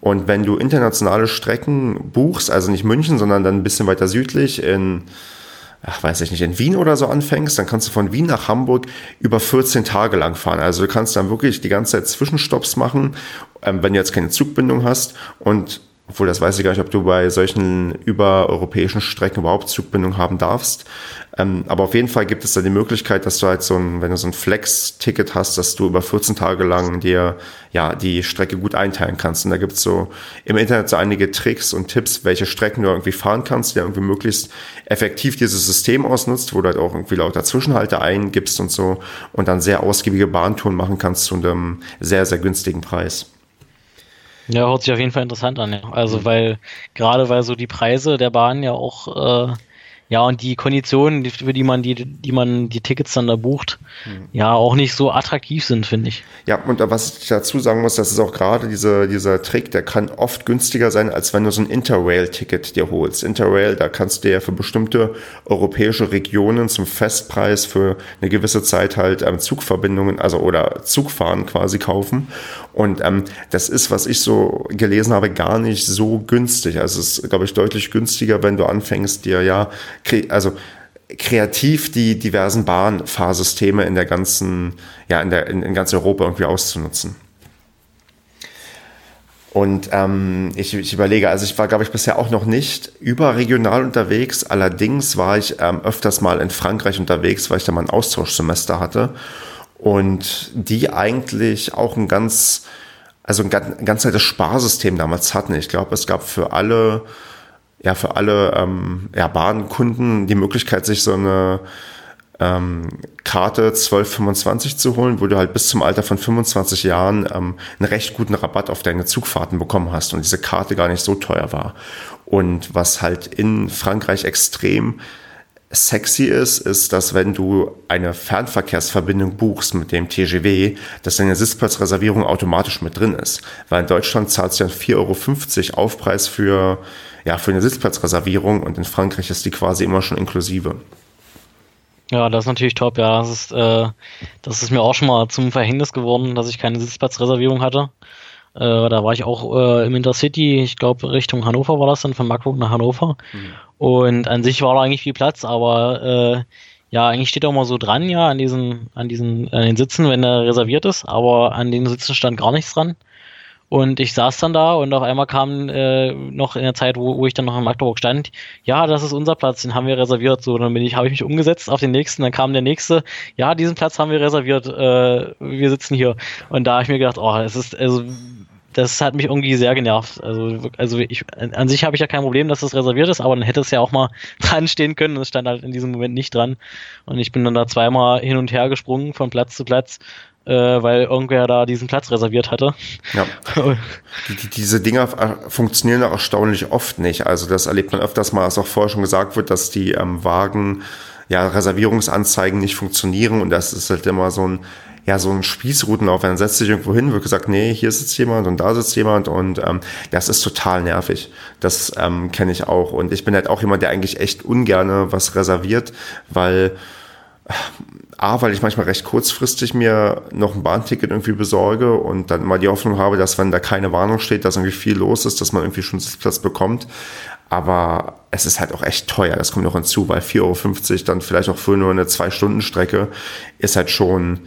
Und wenn du internationale Strecken buchst, also nicht München, sondern dann ein bisschen weiter südlich in ach, weiß ich nicht, in Wien oder so anfängst, dann kannst du von Wien nach Hamburg über 14 Tage lang fahren. Also du kannst dann wirklich die ganze Zeit Zwischenstopps machen, ähm, wenn du jetzt keine Zugbindung hast und obwohl das weiß ich gar nicht, ob du bei solchen übereuropäischen Strecken überhaupt Zugbindung haben darfst. Ähm, aber auf jeden Fall gibt es da die Möglichkeit, dass du halt so ein, wenn du so ein Flex-Ticket hast, dass du über 14 Tage lang dir ja die Strecke gut einteilen kannst. Und da gibt es so im Internet so einige Tricks und Tipps, welche Strecken du irgendwie fahren kannst, die irgendwie möglichst effektiv dieses System ausnutzt, wo du halt auch irgendwie lauter Zwischenhalte eingibst und so und dann sehr ausgiebige Bahntouren machen kannst zu einem sehr, sehr günstigen Preis. Ja, hört sich auf jeden Fall interessant an, ja. Also, mhm. weil, gerade weil so die Preise der Bahn ja auch äh, ja, und die Konditionen, für die man die, die man die Tickets dann da bucht, mhm. ja, auch nicht so attraktiv sind, finde ich. Ja, und was ich dazu sagen muss, das ist auch gerade diese, dieser Trick, der kann oft günstiger sein, als wenn du so ein Interrail-Ticket dir holst. Interrail, da kannst du ja für bestimmte europäische Regionen zum Festpreis für eine gewisse Zeit halt ähm, Zugverbindungen, also oder Zugfahren quasi kaufen. Und ähm, das ist, was ich so gelesen habe, gar nicht so günstig. Also es ist, glaube ich, deutlich günstiger, wenn du anfängst, dir ja also kreativ die diversen Bahnfahrsysteme in der ganzen, ja, in, der, in, in ganz Europa irgendwie auszunutzen. Und ähm, ich, ich überlege, also ich war, glaube ich, bisher auch noch nicht überregional unterwegs. Allerdings war ich ähm, öfters mal in Frankreich unterwegs, weil ich da mal ein Austauschsemester hatte. Und die eigentlich auch ein ganz, also ein ganz, ganz altes Sparsystem damals hatten. Ich glaube, es gab für alle ja für alle ähm, ja, Bahnkunden die Möglichkeit, sich so eine ähm, Karte 1225 zu holen, wo du halt bis zum Alter von 25 Jahren ähm, einen recht guten Rabatt auf deine Zugfahrten bekommen hast und diese Karte gar nicht so teuer war. Und was halt in Frankreich extrem sexy ist, ist, dass wenn du eine Fernverkehrsverbindung buchst mit dem TGW, dass deine Sitzplatzreservierung automatisch mit drin ist. Weil in Deutschland zahlst du ja 4,50 Euro Aufpreis für ja, für eine Sitzplatzreservierung und in Frankreich ist die quasi immer schon inklusive. Ja, das ist natürlich top, ja. Das ist, äh, das ist mir auch schon mal zum Verhängnis geworden, dass ich keine Sitzplatzreservierung hatte. Äh, da war ich auch äh, im Intercity, ich glaube Richtung Hannover war das dann, von Magdeburg nach Hannover. Mhm. Und an sich war da eigentlich viel Platz, aber äh, ja, eigentlich steht auch mal so dran, ja, an diesen, an diesen, an den Sitzen, wenn er reserviert ist, aber an den Sitzen stand gar nichts dran. Und ich saß dann da und auf einmal kam äh, noch in der Zeit, wo, wo ich dann noch in Magdeburg stand, ja, das ist unser Platz, den haben wir reserviert. So, dann bin ich, habe ich mich umgesetzt auf den nächsten, dann kam der nächste, ja, diesen Platz haben wir reserviert, äh, wir sitzen hier. Und da habe ich mir gedacht, oh, es ist, also das hat mich irgendwie sehr genervt. Also, also ich, an sich habe ich ja kein Problem, dass das reserviert ist, aber dann hätte es ja auch mal dran stehen können. Es stand halt in diesem Moment nicht dran. Und ich bin dann da zweimal hin und her gesprungen von Platz zu Platz weil irgendwer da diesen Platz reserviert hatte. Ja. die, die, diese Dinger äh, funktionieren auch erstaunlich oft nicht. Also das erlebt man öfters mal, als auch vorher schon gesagt wird, dass die ähm, Wagen ja, Reservierungsanzeigen nicht funktionieren und das ist halt immer so ein, ja, so ein Spießrutenlauf. Dann setzt sich irgendwo hin, wird gesagt, nee, hier sitzt jemand und da sitzt jemand und ähm, das ist total nervig. Das ähm, kenne ich auch. Und ich bin halt auch jemand, der eigentlich echt ungerne was reserviert, weil A, weil ich manchmal recht kurzfristig mir noch ein Bahnticket irgendwie besorge und dann mal die Hoffnung habe, dass wenn da keine Warnung steht, dass irgendwie viel los ist, dass man irgendwie schon Sitzplatz bekommt. Aber es ist halt auch echt teuer, das kommt noch hinzu, weil 4,50 Euro dann vielleicht auch für nur eine Zwei-Stunden-Strecke ist halt schon,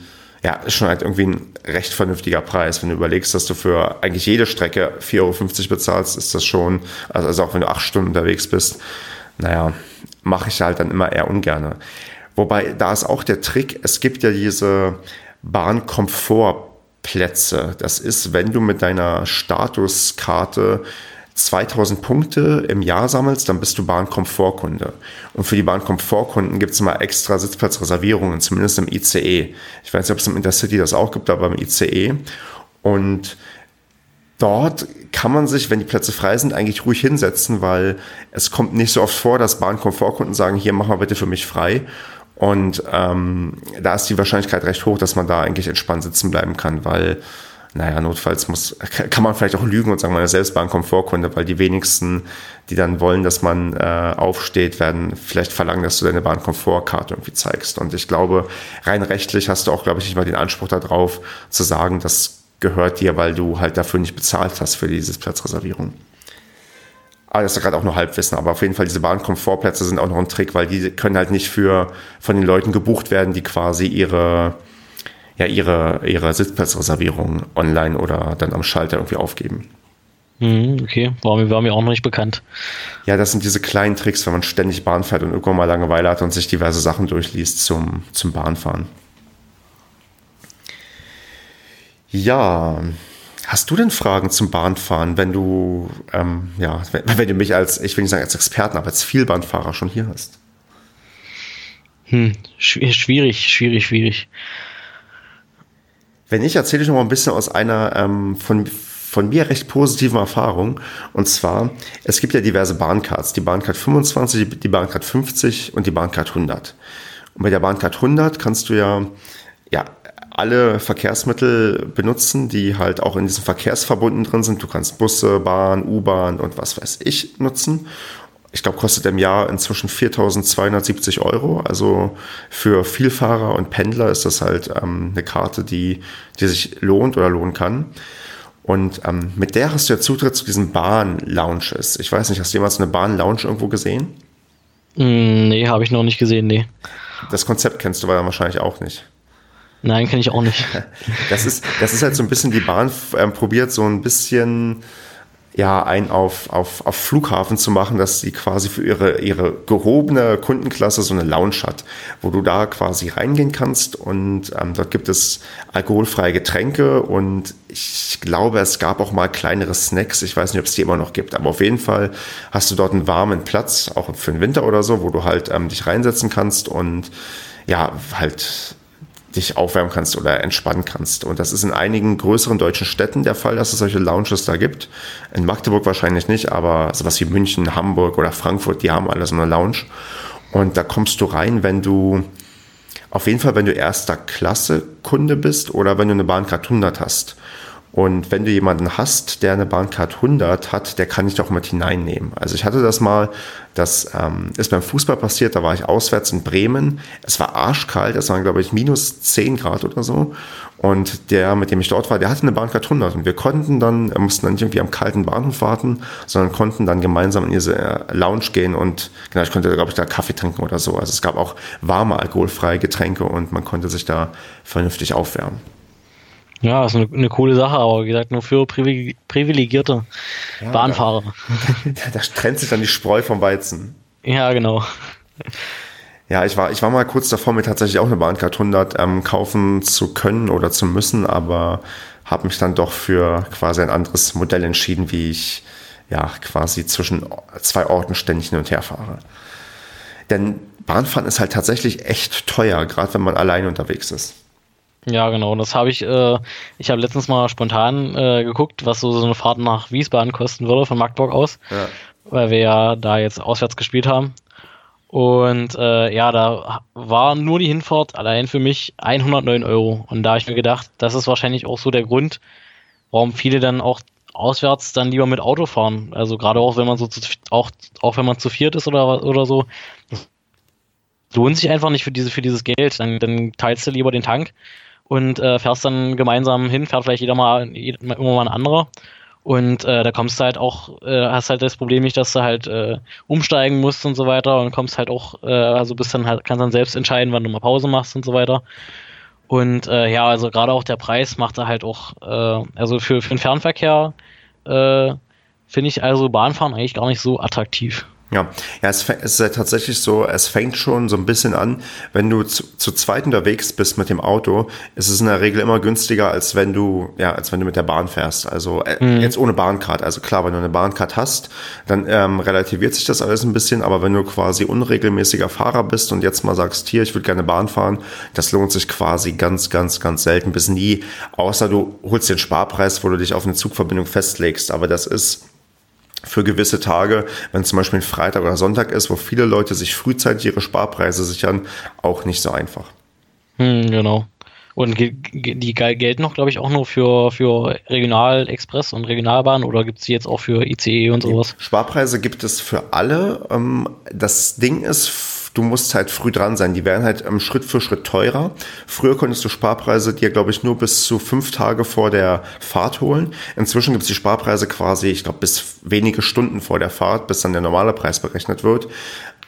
ja, ist schon halt irgendwie ein recht vernünftiger Preis. Wenn du überlegst, dass du für eigentlich jede Strecke 4,50 Euro bezahlst, ist das schon, also, also auch wenn du acht Stunden unterwegs bist, naja, mache ich halt dann immer eher ungerne. Wobei, da ist auch der Trick, es gibt ja diese Bahnkomfortplätze. Das ist, wenn du mit deiner Statuskarte 2000 Punkte im Jahr sammelst, dann bist du Bahnkomfortkunde. Und für die Bahnkomfortkunden gibt es immer extra Sitzplatzreservierungen, zumindest im ICE. Ich weiß nicht, ob es im Intercity das auch gibt, aber im ICE. Und dort kann man sich, wenn die Plätze frei sind, eigentlich ruhig hinsetzen, weil es kommt nicht so oft vor, dass Bahnkomfortkunden sagen, hier mach mal bitte für mich frei. Und ähm, da ist die Wahrscheinlichkeit recht hoch, dass man da eigentlich entspannt sitzen bleiben kann, weil, naja, notfalls muss, kann man vielleicht auch lügen und sagen, man ist selbst Bahnkomfortkunde, weil die wenigsten, die dann wollen, dass man äh, aufsteht, werden vielleicht verlangen, dass du deine Bahnkomfortkarte irgendwie zeigst. Und ich glaube, rein rechtlich hast du auch, glaube ich, nicht mal den Anspruch darauf, zu sagen, das gehört dir, weil du halt dafür nicht bezahlt hast für diese Platzreservierung. Aber das ist gerade auch nur Halbwissen, aber auf jeden Fall diese Bahnkomfortplätze sind auch noch ein Trick, weil die können halt nicht für von den Leuten gebucht werden, die quasi ihre ja ihre ihre Sitzplatzreservierung online oder dann am Schalter irgendwie aufgeben. Mhm, okay, war mir, war mir auch noch nicht bekannt. Ja, das sind diese kleinen Tricks, wenn man ständig Bahn fährt und irgendwann mal Langeweile hat und sich diverse Sachen durchliest zum, zum Bahnfahren. Ja, Hast du denn Fragen zum Bahnfahren, wenn du, ähm, ja, wenn, wenn, du mich als, ich will nicht sagen als Experten, aber als Vielbahnfahrer schon hier hast? Hm, schwierig, schwierig, schwierig. Wenn ich erzähle ich noch mal ein bisschen aus einer ähm, von, von mir recht positiven Erfahrung. Und zwar, es gibt ja diverse Bahncards. Die Bahncard 25, die Bahncard 50 und die Bahncard 100. Und bei der Bahncard 100 kannst du ja, ja alle Verkehrsmittel benutzen, die halt auch in diesen Verkehrsverbunden drin sind. Du kannst Busse, Bahn, U-Bahn und was weiß ich nutzen. Ich glaube, kostet im Jahr inzwischen 4.270 Euro. Also für Vielfahrer und Pendler ist das halt ähm, eine Karte, die, die sich lohnt oder lohnen kann. Und ähm, mit der hast du ja Zutritt zu diesen Bahn-Lounges. Ich weiß nicht, hast du jemals eine Bahn-Lounge irgendwo gesehen? Mm, nee, habe ich noch nicht gesehen, nee. Das Konzept kennst du aber wahrscheinlich auch nicht. Nein, kenne ich auch nicht. Das ist, das ist halt so ein bisschen, die Bahn äh, probiert so ein bisschen ja, ein auf, auf, auf Flughafen zu machen, dass sie quasi für ihre, ihre gehobene Kundenklasse so eine Lounge hat, wo du da quasi reingehen kannst und ähm, dort gibt es alkoholfreie Getränke und ich glaube, es gab auch mal kleinere Snacks. Ich weiß nicht, ob es die immer noch gibt, aber auf jeden Fall hast du dort einen warmen Platz, auch für den Winter oder so, wo du halt ähm, dich reinsetzen kannst und ja, halt dich aufwärmen kannst oder entspannen kannst. Und das ist in einigen größeren deutschen Städten der Fall, dass es solche Lounges da gibt. In Magdeburg wahrscheinlich nicht, aber sowas wie München, Hamburg oder Frankfurt, die haben alle so eine Lounge. Und da kommst du rein, wenn du, auf jeden Fall, wenn du erster Klasse Kunde bist oder wenn du eine Bahncard 100 hast. Und wenn du jemanden hast, der eine Bahncard 100 hat, der kann dich doch mit hineinnehmen. Also ich hatte das mal, das ähm, ist beim Fußball passiert, da war ich auswärts in Bremen. Es war arschkalt, es waren glaube ich minus 10 Grad oder so. Und der, mit dem ich dort war, der hatte eine Bahncard 100 und wir konnten dann, mussten dann nicht irgendwie am kalten Bahnhof warten, sondern konnten dann gemeinsam in diese äh, Lounge gehen und genau, ich konnte glaube ich da Kaffee trinken oder so. Also es gab auch warme alkoholfreie Getränke und man konnte sich da vernünftig aufwärmen. Ja, ist eine, eine, coole Sache, aber wie gesagt, nur für privilegierte ja, Bahnfahrer. Da, da trennt sich dann die Spreu vom Weizen. Ja, genau. Ja, ich war, ich war mal kurz davor, mir tatsächlich auch eine Bahncard 100 ähm, kaufen zu können oder zu müssen, aber habe mich dann doch für quasi ein anderes Modell entschieden, wie ich ja quasi zwischen zwei Orten ständig hin und her fahre. Denn Bahnfahren ist halt tatsächlich echt teuer, gerade wenn man allein unterwegs ist. Ja, genau. Das habe ich, äh, ich habe letztens mal spontan äh, geguckt, was so, so eine Fahrt nach Wiesbaden kosten würde von Magdeburg aus. Ja. Weil wir ja da jetzt auswärts gespielt haben. Und äh, ja, da war nur die Hinfahrt allein für mich 109 Euro. Und da habe ich mir gedacht, das ist wahrscheinlich auch so der Grund, warum viele dann auch auswärts dann lieber mit Auto fahren. Also gerade auch wenn man so zu, auch, auch wenn man zu viert ist oder, oder so. Lohnt sich einfach nicht für, diese, für dieses Geld. Dann, dann teilst du lieber den Tank und äh, fährst dann gemeinsam hin, fährt vielleicht jeder mal, jeder, immer mal ein anderer. Und äh, da kommst du halt auch, äh, hast halt das Problem nicht, dass du halt äh, umsteigen musst und so weiter und kommst halt auch, äh, also bist dann halt, kannst dann selbst entscheiden, wann du mal Pause machst und so weiter. Und äh, ja, also gerade auch der Preis macht er halt auch, äh, also für, für den Fernverkehr äh, finde ich also Bahnfahren eigentlich gar nicht so attraktiv. Ja, ja es, es ist ja tatsächlich so, es fängt schon so ein bisschen an, wenn du zu, zu zweit unterwegs bist mit dem Auto, ist es in der Regel immer günstiger, als wenn du, ja, als wenn du mit der Bahn fährst. Also äh, mhm. jetzt ohne Bahncard. Also klar, wenn du eine Bahncard hast, dann ähm, relativiert sich das alles ein bisschen, aber wenn du quasi unregelmäßiger Fahrer bist und jetzt mal sagst, hier, ich würde gerne Bahn fahren, das lohnt sich quasi ganz, ganz, ganz selten bis nie, außer du holst den Sparpreis, wo du dich auf eine Zugverbindung festlegst. Aber das ist für gewisse Tage, wenn es zum Beispiel ein Freitag oder Sonntag ist, wo viele Leute sich frühzeitig ihre Sparpreise sichern, auch nicht so einfach. Hm, genau. Und die gelten noch, glaube ich, auch nur für, für Regionalexpress und Regionalbahn oder gibt es die jetzt auch für ICE und sowas? Sparpreise gibt es für alle. Ähm, das Ding ist, du musst halt früh dran sein. Die werden halt ähm, Schritt für Schritt teurer. Früher konntest du Sparpreise dir, glaube ich, nur bis zu fünf Tage vor der Fahrt holen. Inzwischen gibt es die Sparpreise quasi, ich glaube, bis wenige Stunden vor der Fahrt, bis dann der normale Preis berechnet wird.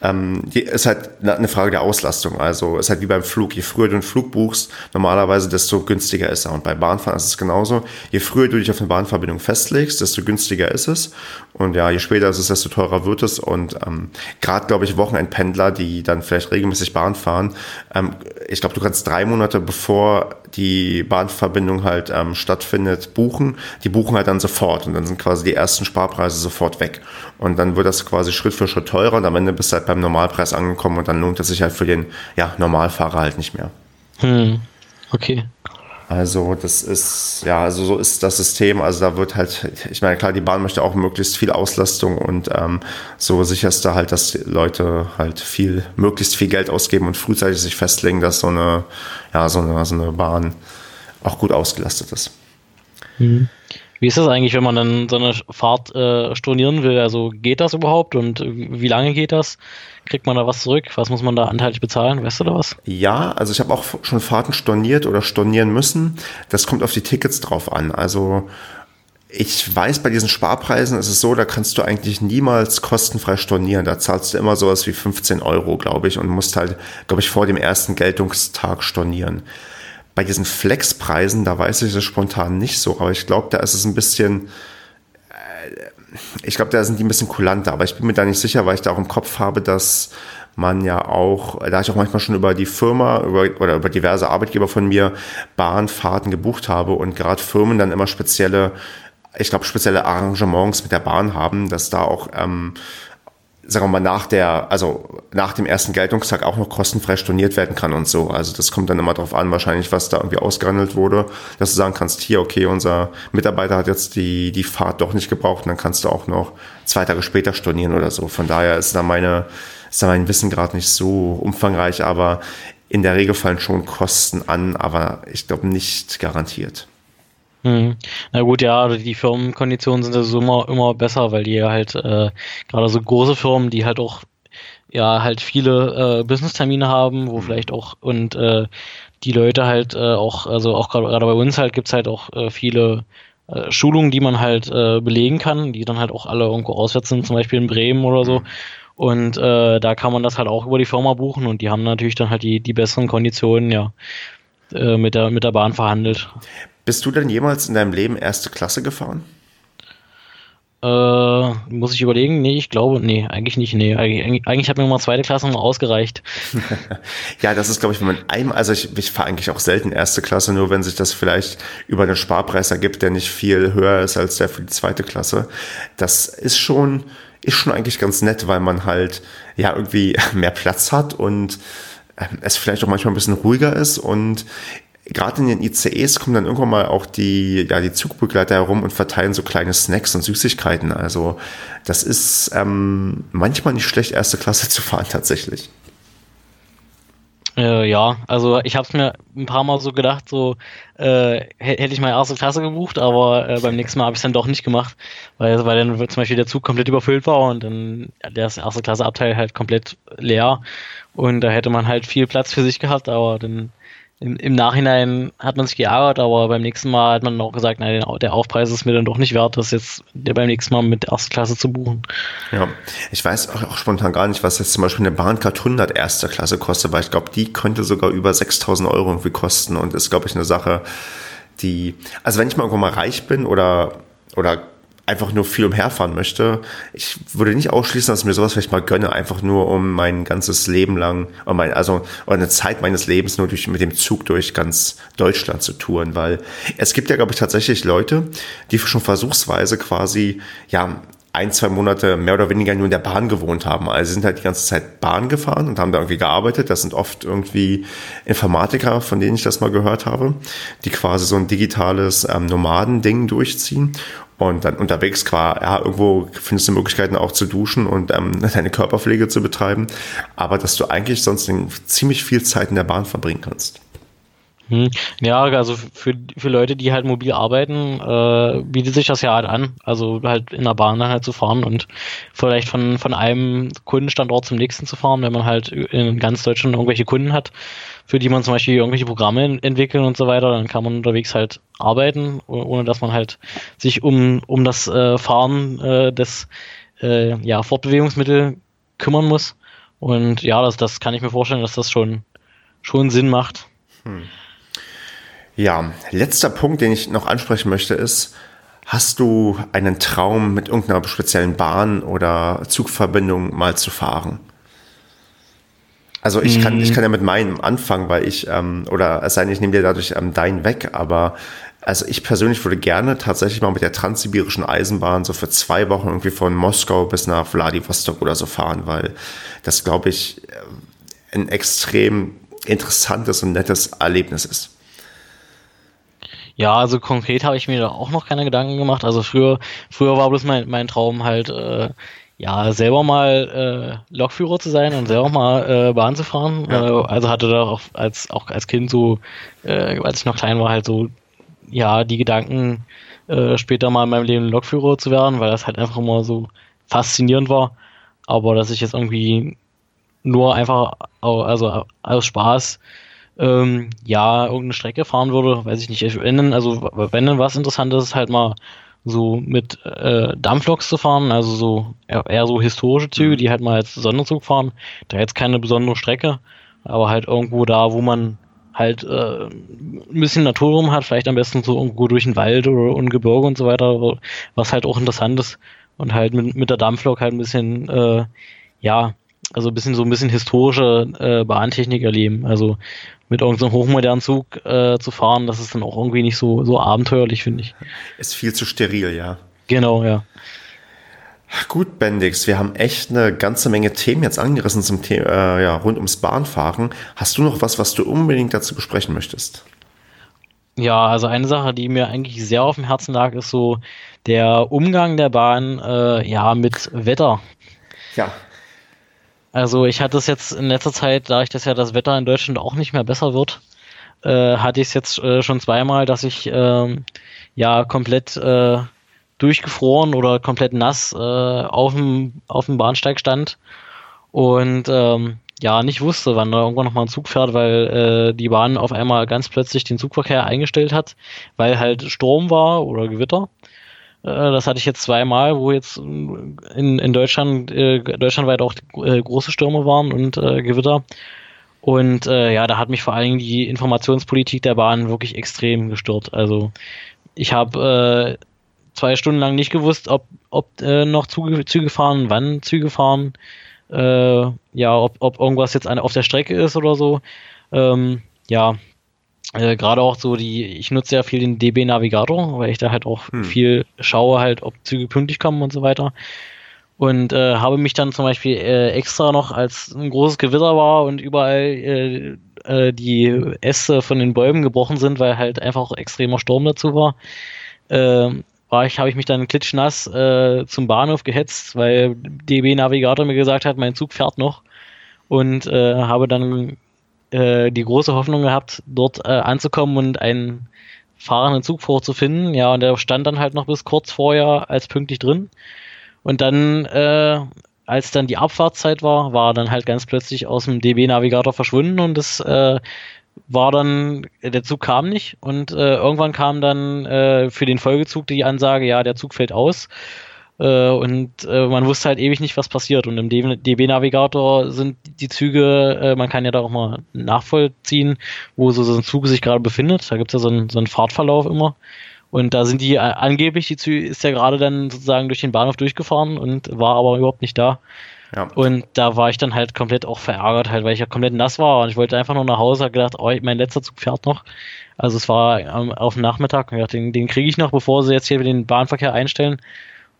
Ähm, ist halt eine Frage der Auslastung. Also ist halt wie beim Flug. Je früher du einen Flug buchst, normalerweise, desto günstiger ist er. Und bei Bahnfahren ist es genauso. Je früher du dich auf eine Bahnverbindung festlegst, desto günstiger ist es. Und ja, je später ist es, desto teurer wird es. Und ähm, gerade, glaube ich, Wochenendpendler, die dann vielleicht regelmäßig Bahn fahren, ähm, ich glaube, du kannst drei Monate bevor die Bahnverbindung halt ähm, stattfindet, buchen. Die buchen halt dann sofort und dann sind quasi die ersten Sparpreise sofort weg. Und dann wird das quasi Schritt für Schritt teurer und am Ende bist du halt beim Normalpreis angekommen und dann lohnt es sich halt für den ja, Normalfahrer halt nicht mehr. Hm. Okay. Also das ist, ja, also so ist das System. Also da wird halt, ich meine, klar, die Bahn möchte auch möglichst viel Auslastung und ähm, so sicherst du halt, dass die Leute halt viel, möglichst viel Geld ausgeben und frühzeitig sich festlegen, dass so eine, ja, so eine, so eine Bahn auch gut ausgelastet ist. Mhm. Wie ist das eigentlich, wenn man dann so eine Fahrt äh, stornieren will? Also geht das überhaupt und wie lange geht das? Kriegt man da was zurück? Was muss man da anteilig bezahlen? Weißt du da was? Ja, also ich habe auch schon Fahrten storniert oder stornieren müssen. Das kommt auf die Tickets drauf an. Also ich weiß, bei diesen Sparpreisen ist es so, da kannst du eigentlich niemals kostenfrei stornieren. Da zahlst du immer sowas wie 15 Euro, glaube ich, und musst halt, glaube ich, vor dem ersten Geltungstag stornieren. Bei diesen Flexpreisen, da weiß ich es spontan nicht so, aber ich glaube, da ist es ein bisschen, äh, ich glaube, da sind die ein bisschen kulanter, aber ich bin mir da nicht sicher, weil ich da auch im Kopf habe, dass man ja auch, da ich auch manchmal schon über die Firma über, oder über diverse Arbeitgeber von mir Bahnfahrten gebucht habe und gerade Firmen dann immer spezielle, ich glaube, spezielle Arrangements mit der Bahn haben, dass da auch ähm, sagen wir mal, nach der, also nach dem ersten Geltungstag auch noch kostenfrei storniert werden kann und so. Also das kommt dann immer darauf an, wahrscheinlich, was da irgendwie ausgehandelt wurde, dass du sagen kannst, hier, okay, unser Mitarbeiter hat jetzt die, die Fahrt doch nicht gebraucht und dann kannst du auch noch zwei Tage später stornieren oder so. Von daher ist da meine, ist da mein Wissen gerade nicht so umfangreich, aber in der Regel fallen schon Kosten an, aber ich glaube nicht garantiert. Hm. Na gut, ja, die Firmenkonditionen sind also immer, immer besser, weil die halt äh, gerade so große Firmen, die halt auch ja halt viele äh, Business-Termine haben, wo mhm. vielleicht auch und äh, die Leute halt äh, auch, also auch gerade bei uns halt gibt's halt auch äh, viele äh, Schulungen, die man halt äh, belegen kann, die dann halt auch alle irgendwo auswärts sind, zum Beispiel in Bremen oder so. Mhm. Und äh, da kann man das halt auch über die Firma buchen und die haben natürlich dann halt die, die besseren Konditionen, ja, äh, mit, der, mit der Bahn verhandelt. Bist du denn jemals in deinem Leben erste Klasse gefahren? Äh, muss ich überlegen? Nee, ich glaube, nee, eigentlich nicht. Nee, eigentlich, eigentlich hat mir mal zweite Klasse noch ausgereicht. ja, das ist, glaube ich, wenn man einmal, also ich, ich fahre eigentlich auch selten erste Klasse, nur wenn sich das vielleicht über einen Sparpreis ergibt, der nicht viel höher ist als der für die zweite Klasse. Das ist schon, ist schon eigentlich ganz nett, weil man halt, ja, irgendwie mehr Platz hat und ähm, es vielleicht auch manchmal ein bisschen ruhiger ist und gerade in den ICEs kommen dann irgendwann mal auch die, ja, die Zugbegleiter herum und verteilen so kleine Snacks und Süßigkeiten. Also das ist ähm, manchmal nicht schlecht, erste Klasse zu fahren tatsächlich. Äh, ja, also ich habe es mir ein paar Mal so gedacht, so äh, hätte ich mal erste Klasse gebucht, aber äh, beim nächsten Mal habe ich es dann doch nicht gemacht, weil, weil dann zum Beispiel der Zug komplett überfüllt war und dann der erste Klasse Abteil halt komplett leer und da hätte man halt viel Platz für sich gehabt, aber dann im, im Nachhinein hat man sich geärgert, aber beim nächsten Mal hat man auch gesagt, nein, der Aufpreis ist mir dann doch nicht wert, das jetzt beim nächsten Mal mit erster Klasse zu buchen. Ja, ich weiß auch, auch spontan gar nicht, was jetzt zum Beispiel eine Bahncard 100 erster Klasse kostet, weil ich glaube, die könnte sogar über 6000 Euro irgendwie kosten und ist, glaube ich, eine Sache, die, also wenn ich mal irgendwann mal reich bin oder, oder einfach nur viel umherfahren möchte. Ich würde nicht ausschließen, dass ich mir sowas vielleicht mal gönne, einfach nur um mein ganzes Leben lang, mein, also eine Zeit meines Lebens nur durch, mit dem Zug durch ganz Deutschland zu touren, weil es gibt ja, glaube ich, tatsächlich Leute, die schon versuchsweise quasi, ja, ein, zwei Monate mehr oder weniger nur in der Bahn gewohnt haben. Also sind halt die ganze Zeit Bahn gefahren und haben da irgendwie gearbeitet. Das sind oft irgendwie Informatiker, von denen ich das mal gehört habe, die quasi so ein digitales ähm, Nomadending durchziehen und dann unterwegs quasi, ja, irgendwo findest du Möglichkeiten auch zu duschen und ähm, deine Körperpflege zu betreiben, aber dass du eigentlich sonst ziemlich viel Zeit in der Bahn verbringen kannst. Hm. Ja, also für, für Leute, die halt mobil arbeiten, äh, bietet sich das ja halt an. Also halt in der Bahn dann halt zu fahren und vielleicht von, von einem Kundenstandort zum nächsten zu fahren, wenn man halt in ganz Deutschland irgendwelche Kunden hat, für die man zum Beispiel irgendwelche Programme entwickeln und so weiter, dann kann man unterwegs halt arbeiten, ohne dass man halt sich um, um das äh, Fahren äh, des äh, ja, Fortbewegungsmittel kümmern muss. Und ja, das, das kann ich mir vorstellen, dass das schon, schon Sinn macht. Hm. Ja, letzter Punkt, den ich noch ansprechen möchte, ist, hast du einen Traum, mit irgendeiner speziellen Bahn oder Zugverbindung mal zu fahren? Also ich kann, ich kann ja mit meinem anfangen, weil ich, ähm, oder es sei denn, ich nehme dir dadurch ähm, deinen weg, aber also ich persönlich würde gerne tatsächlich mal mit der transsibirischen Eisenbahn so für zwei Wochen irgendwie von Moskau bis nach Vladivostok oder so fahren, weil das, glaube ich, äh, ein extrem interessantes und nettes Erlebnis ist. Ja, also konkret habe ich mir da auch noch keine Gedanken gemacht. Also früher, früher war bloß mein, mein Traum halt, äh, ja, selber mal äh, Lokführer zu sein und selber mal äh, Bahn zu fahren. Ja. Äh, also hatte da auch als, auch als Kind so, äh, als ich noch klein war, halt so, ja, die Gedanken, äh, später mal in meinem Leben Lokführer zu werden, weil das halt einfach immer so faszinierend war. Aber dass ich jetzt irgendwie nur einfach, also aus Spaß ähm, ja, irgendeine Strecke fahren würde, weiß ich nicht. Wenn, also wenn dann was Interessantes ist, halt mal so mit äh, Dampfloks zu fahren, also so eher so historische Züge, mhm. die halt mal als Sonderzug fahren. Da jetzt keine besondere Strecke, aber halt irgendwo da, wo man halt äh, ein bisschen Natur rum hat, vielleicht am besten so irgendwo durch den Wald oder ein Gebirge und so weiter, was halt auch interessant ist. Und halt mit, mit der Dampflok halt ein bisschen, äh, ja, also ein bisschen so ein bisschen historische äh, Bahntechnik erleben. Also mit irgendeinem so hochmodernen Zug äh, zu fahren, das ist dann auch irgendwie nicht so, so abenteuerlich, finde ich. Ist viel zu steril, ja. Genau, ja. Gut, Bendix, wir haben echt eine ganze Menge Themen jetzt angerissen zum Thema, äh, ja, rund ums Bahnfahren. Hast du noch was, was du unbedingt dazu besprechen möchtest? Ja, also eine Sache, die mir eigentlich sehr auf dem Herzen lag, ist so der Umgang der Bahn äh, ja mit Wetter. Ja, also ich hatte es jetzt in letzter Zeit, da ich das ja das Wetter in Deutschland auch nicht mehr besser wird, äh, hatte ich es jetzt äh, schon zweimal, dass ich ähm, ja komplett äh, durchgefroren oder komplett nass äh, auf dem auf dem Bahnsteig stand und ähm, ja nicht wusste, wann da irgendwann nochmal ein Zug fährt, weil äh, die Bahn auf einmal ganz plötzlich den Zugverkehr eingestellt hat, weil halt Sturm war oder Gewitter. Äh, das hatte ich jetzt zweimal, wo jetzt in, in Deutschland, äh, deutschlandweit auch äh, große Stürme waren und äh, Gewitter. Und äh, ja, da hat mich vor allen Dingen die Informationspolitik der Bahn wirklich extrem gestört. Also ich habe äh, zwei Stunden lang nicht gewusst, ob, ob äh, noch Züge, Züge fahren, wann Züge fahren, äh, ja, ob, ob irgendwas jetzt eine, auf der Strecke ist oder so. Ähm, ja, äh, gerade auch so die, ich nutze ja viel den DB Navigator, weil ich da halt auch hm. viel schaue, halt, ob Züge pünktlich kommen und so weiter. Und äh, habe mich dann zum Beispiel äh, extra noch, als ein großes Gewitter war und überall äh, äh, die Äste von den Bäumen gebrochen sind, weil halt einfach extremer Sturm dazu war, äh, war ich, habe ich mich dann klitschnass äh, zum Bahnhof gehetzt, weil DB Navigator mir gesagt hat, mein Zug fährt noch und äh, habe dann äh, die große Hoffnung gehabt, dort äh, anzukommen und einen fahrenden Zug vorzufinden. Ja, und der stand dann halt noch bis kurz vorher als pünktlich drin. Und dann, äh, als dann die Abfahrtszeit war, war er dann halt ganz plötzlich aus dem DB-Navigator verschwunden und es äh, war dann, der Zug kam nicht und äh, irgendwann kam dann äh, für den Folgezug die Ansage, ja, der Zug fällt aus. Äh, und äh, man wusste halt ewig nicht, was passiert. Und im DB-Navigator sind die Züge, äh, man kann ja da auch mal nachvollziehen, wo so, so ein Zug sich gerade befindet. Da gibt es ja so einen, so einen Fahrtverlauf immer. Und da sind die äh, angeblich, die Züge ist ja gerade dann sozusagen durch den Bahnhof durchgefahren und war aber überhaupt nicht da. Ja. Und da war ich dann halt komplett auch verärgert, halt, weil ich ja komplett nass war und ich wollte einfach nur nach Hause, hab gedacht, oh, mein letzter Zug fährt noch. Also es war ähm, auf dem Nachmittag und gedacht, den, den kriege ich noch, bevor sie jetzt hier den Bahnverkehr einstellen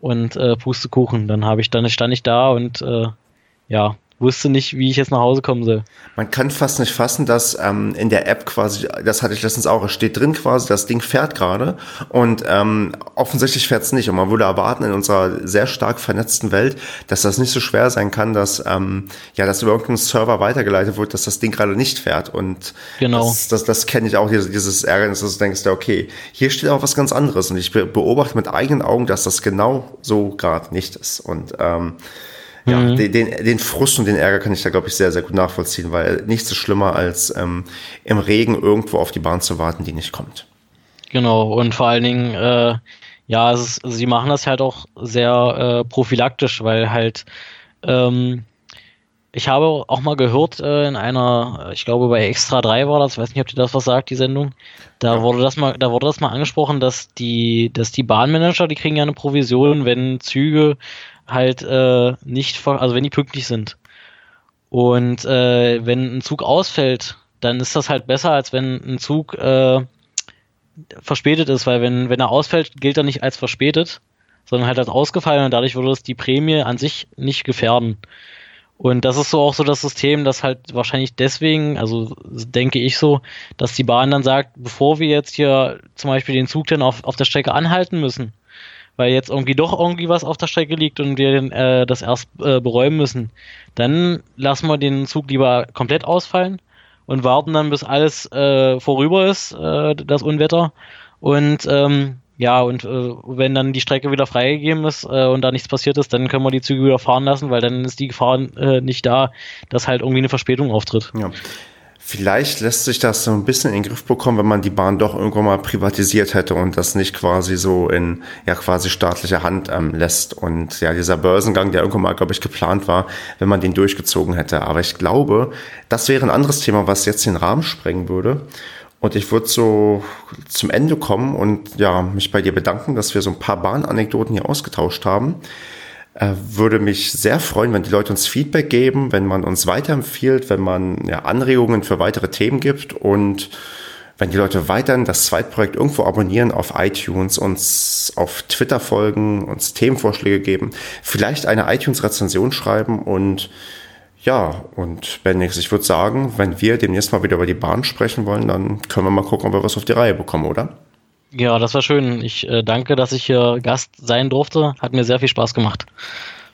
und äh, Pustekuchen. Dann habe ich dann stand ich da und äh, ja, wusste nicht, wie ich jetzt nach Hause kommen soll. Man kann fast nicht fassen, dass ähm, in der App quasi, das hatte ich letztens auch, es steht drin quasi, das Ding fährt gerade und ähm, offensichtlich fährt es nicht. Und man würde erwarten in unserer sehr stark vernetzten Welt, dass das nicht so schwer sein kann, dass ähm, ja, dass über irgendeinen Server weitergeleitet wird, dass das Ding gerade nicht fährt. Und genau. das, das, das kenne ich auch, dieses, dieses Ärgernis, dass du denkst, okay, hier steht auch was ganz anderes. Und ich beobachte mit eigenen Augen, dass das genau so gerade nicht ist. Und ähm, ja, mhm. den, den Frust und den Ärger kann ich da, glaube ich, sehr, sehr gut nachvollziehen, weil nichts ist schlimmer, als ähm, im Regen irgendwo auf die Bahn zu warten, die nicht kommt. Genau, und vor allen Dingen, äh, ja, ist, sie machen das halt auch sehr äh, prophylaktisch, weil halt, ähm, ich habe auch mal gehört äh, in einer, ich glaube bei Extra 3 war das, weiß nicht, ob dir das was sagt, die Sendung. Da ja. wurde das mal, da wurde das mal angesprochen, dass die, dass die Bahnmanager, die kriegen ja eine Provision, wenn Züge halt äh, nicht, also wenn die pünktlich sind. Und äh, wenn ein Zug ausfällt, dann ist das halt besser, als wenn ein Zug äh, verspätet ist, weil wenn, wenn er ausfällt, gilt er nicht als verspätet, sondern halt als ausgefallen und dadurch würde es die Prämie an sich nicht gefährden. Und das ist so auch so das System, das halt wahrscheinlich deswegen, also denke ich so, dass die Bahn dann sagt, bevor wir jetzt hier zum Beispiel den Zug dann auf, auf der Strecke anhalten müssen, weil jetzt irgendwie doch irgendwie was auf der Strecke liegt und wir äh, das erst äh, beräumen müssen, dann lassen wir den Zug lieber komplett ausfallen und warten dann, bis alles äh, vorüber ist, äh, das Unwetter. Und ähm, ja, und äh, wenn dann die Strecke wieder freigegeben ist äh, und da nichts passiert ist, dann können wir die Züge wieder fahren lassen, weil dann ist die Gefahr nicht da, dass halt irgendwie eine Verspätung auftritt. Ja. Vielleicht lässt sich das so ein bisschen in den Griff bekommen, wenn man die Bahn doch irgendwann mal privatisiert hätte und das nicht quasi so in ja quasi staatlicher Hand ähm, lässt. Und ja, dieser Börsengang, der irgendwann mal, glaube ich, geplant war, wenn man den durchgezogen hätte. Aber ich glaube, das wäre ein anderes Thema, was jetzt den Rahmen sprengen würde. Und ich würde so zum Ende kommen und ja, mich bei dir bedanken, dass wir so ein paar Bahnanekdoten hier ausgetauscht haben. Äh, würde mich sehr freuen, wenn die Leute uns Feedback geben, wenn man uns weiterempfiehlt, wenn man ja, Anregungen für weitere Themen gibt und wenn die Leute weiterhin das Zweitprojekt irgendwo abonnieren auf iTunes, uns auf Twitter folgen, uns Themenvorschläge geben, vielleicht eine iTunes-Rezension schreiben und ja, und Bendix, ich würde sagen, wenn wir demnächst mal wieder über die Bahn sprechen wollen, dann können wir mal gucken, ob wir was auf die Reihe bekommen, oder? Ja, das war schön. Ich äh, danke, dass ich hier Gast sein durfte. Hat mir sehr viel Spaß gemacht.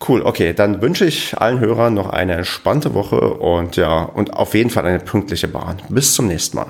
Cool, okay, dann wünsche ich allen Hörern noch eine entspannte Woche und ja, und auf jeden Fall eine pünktliche Bahn. Bis zum nächsten Mal.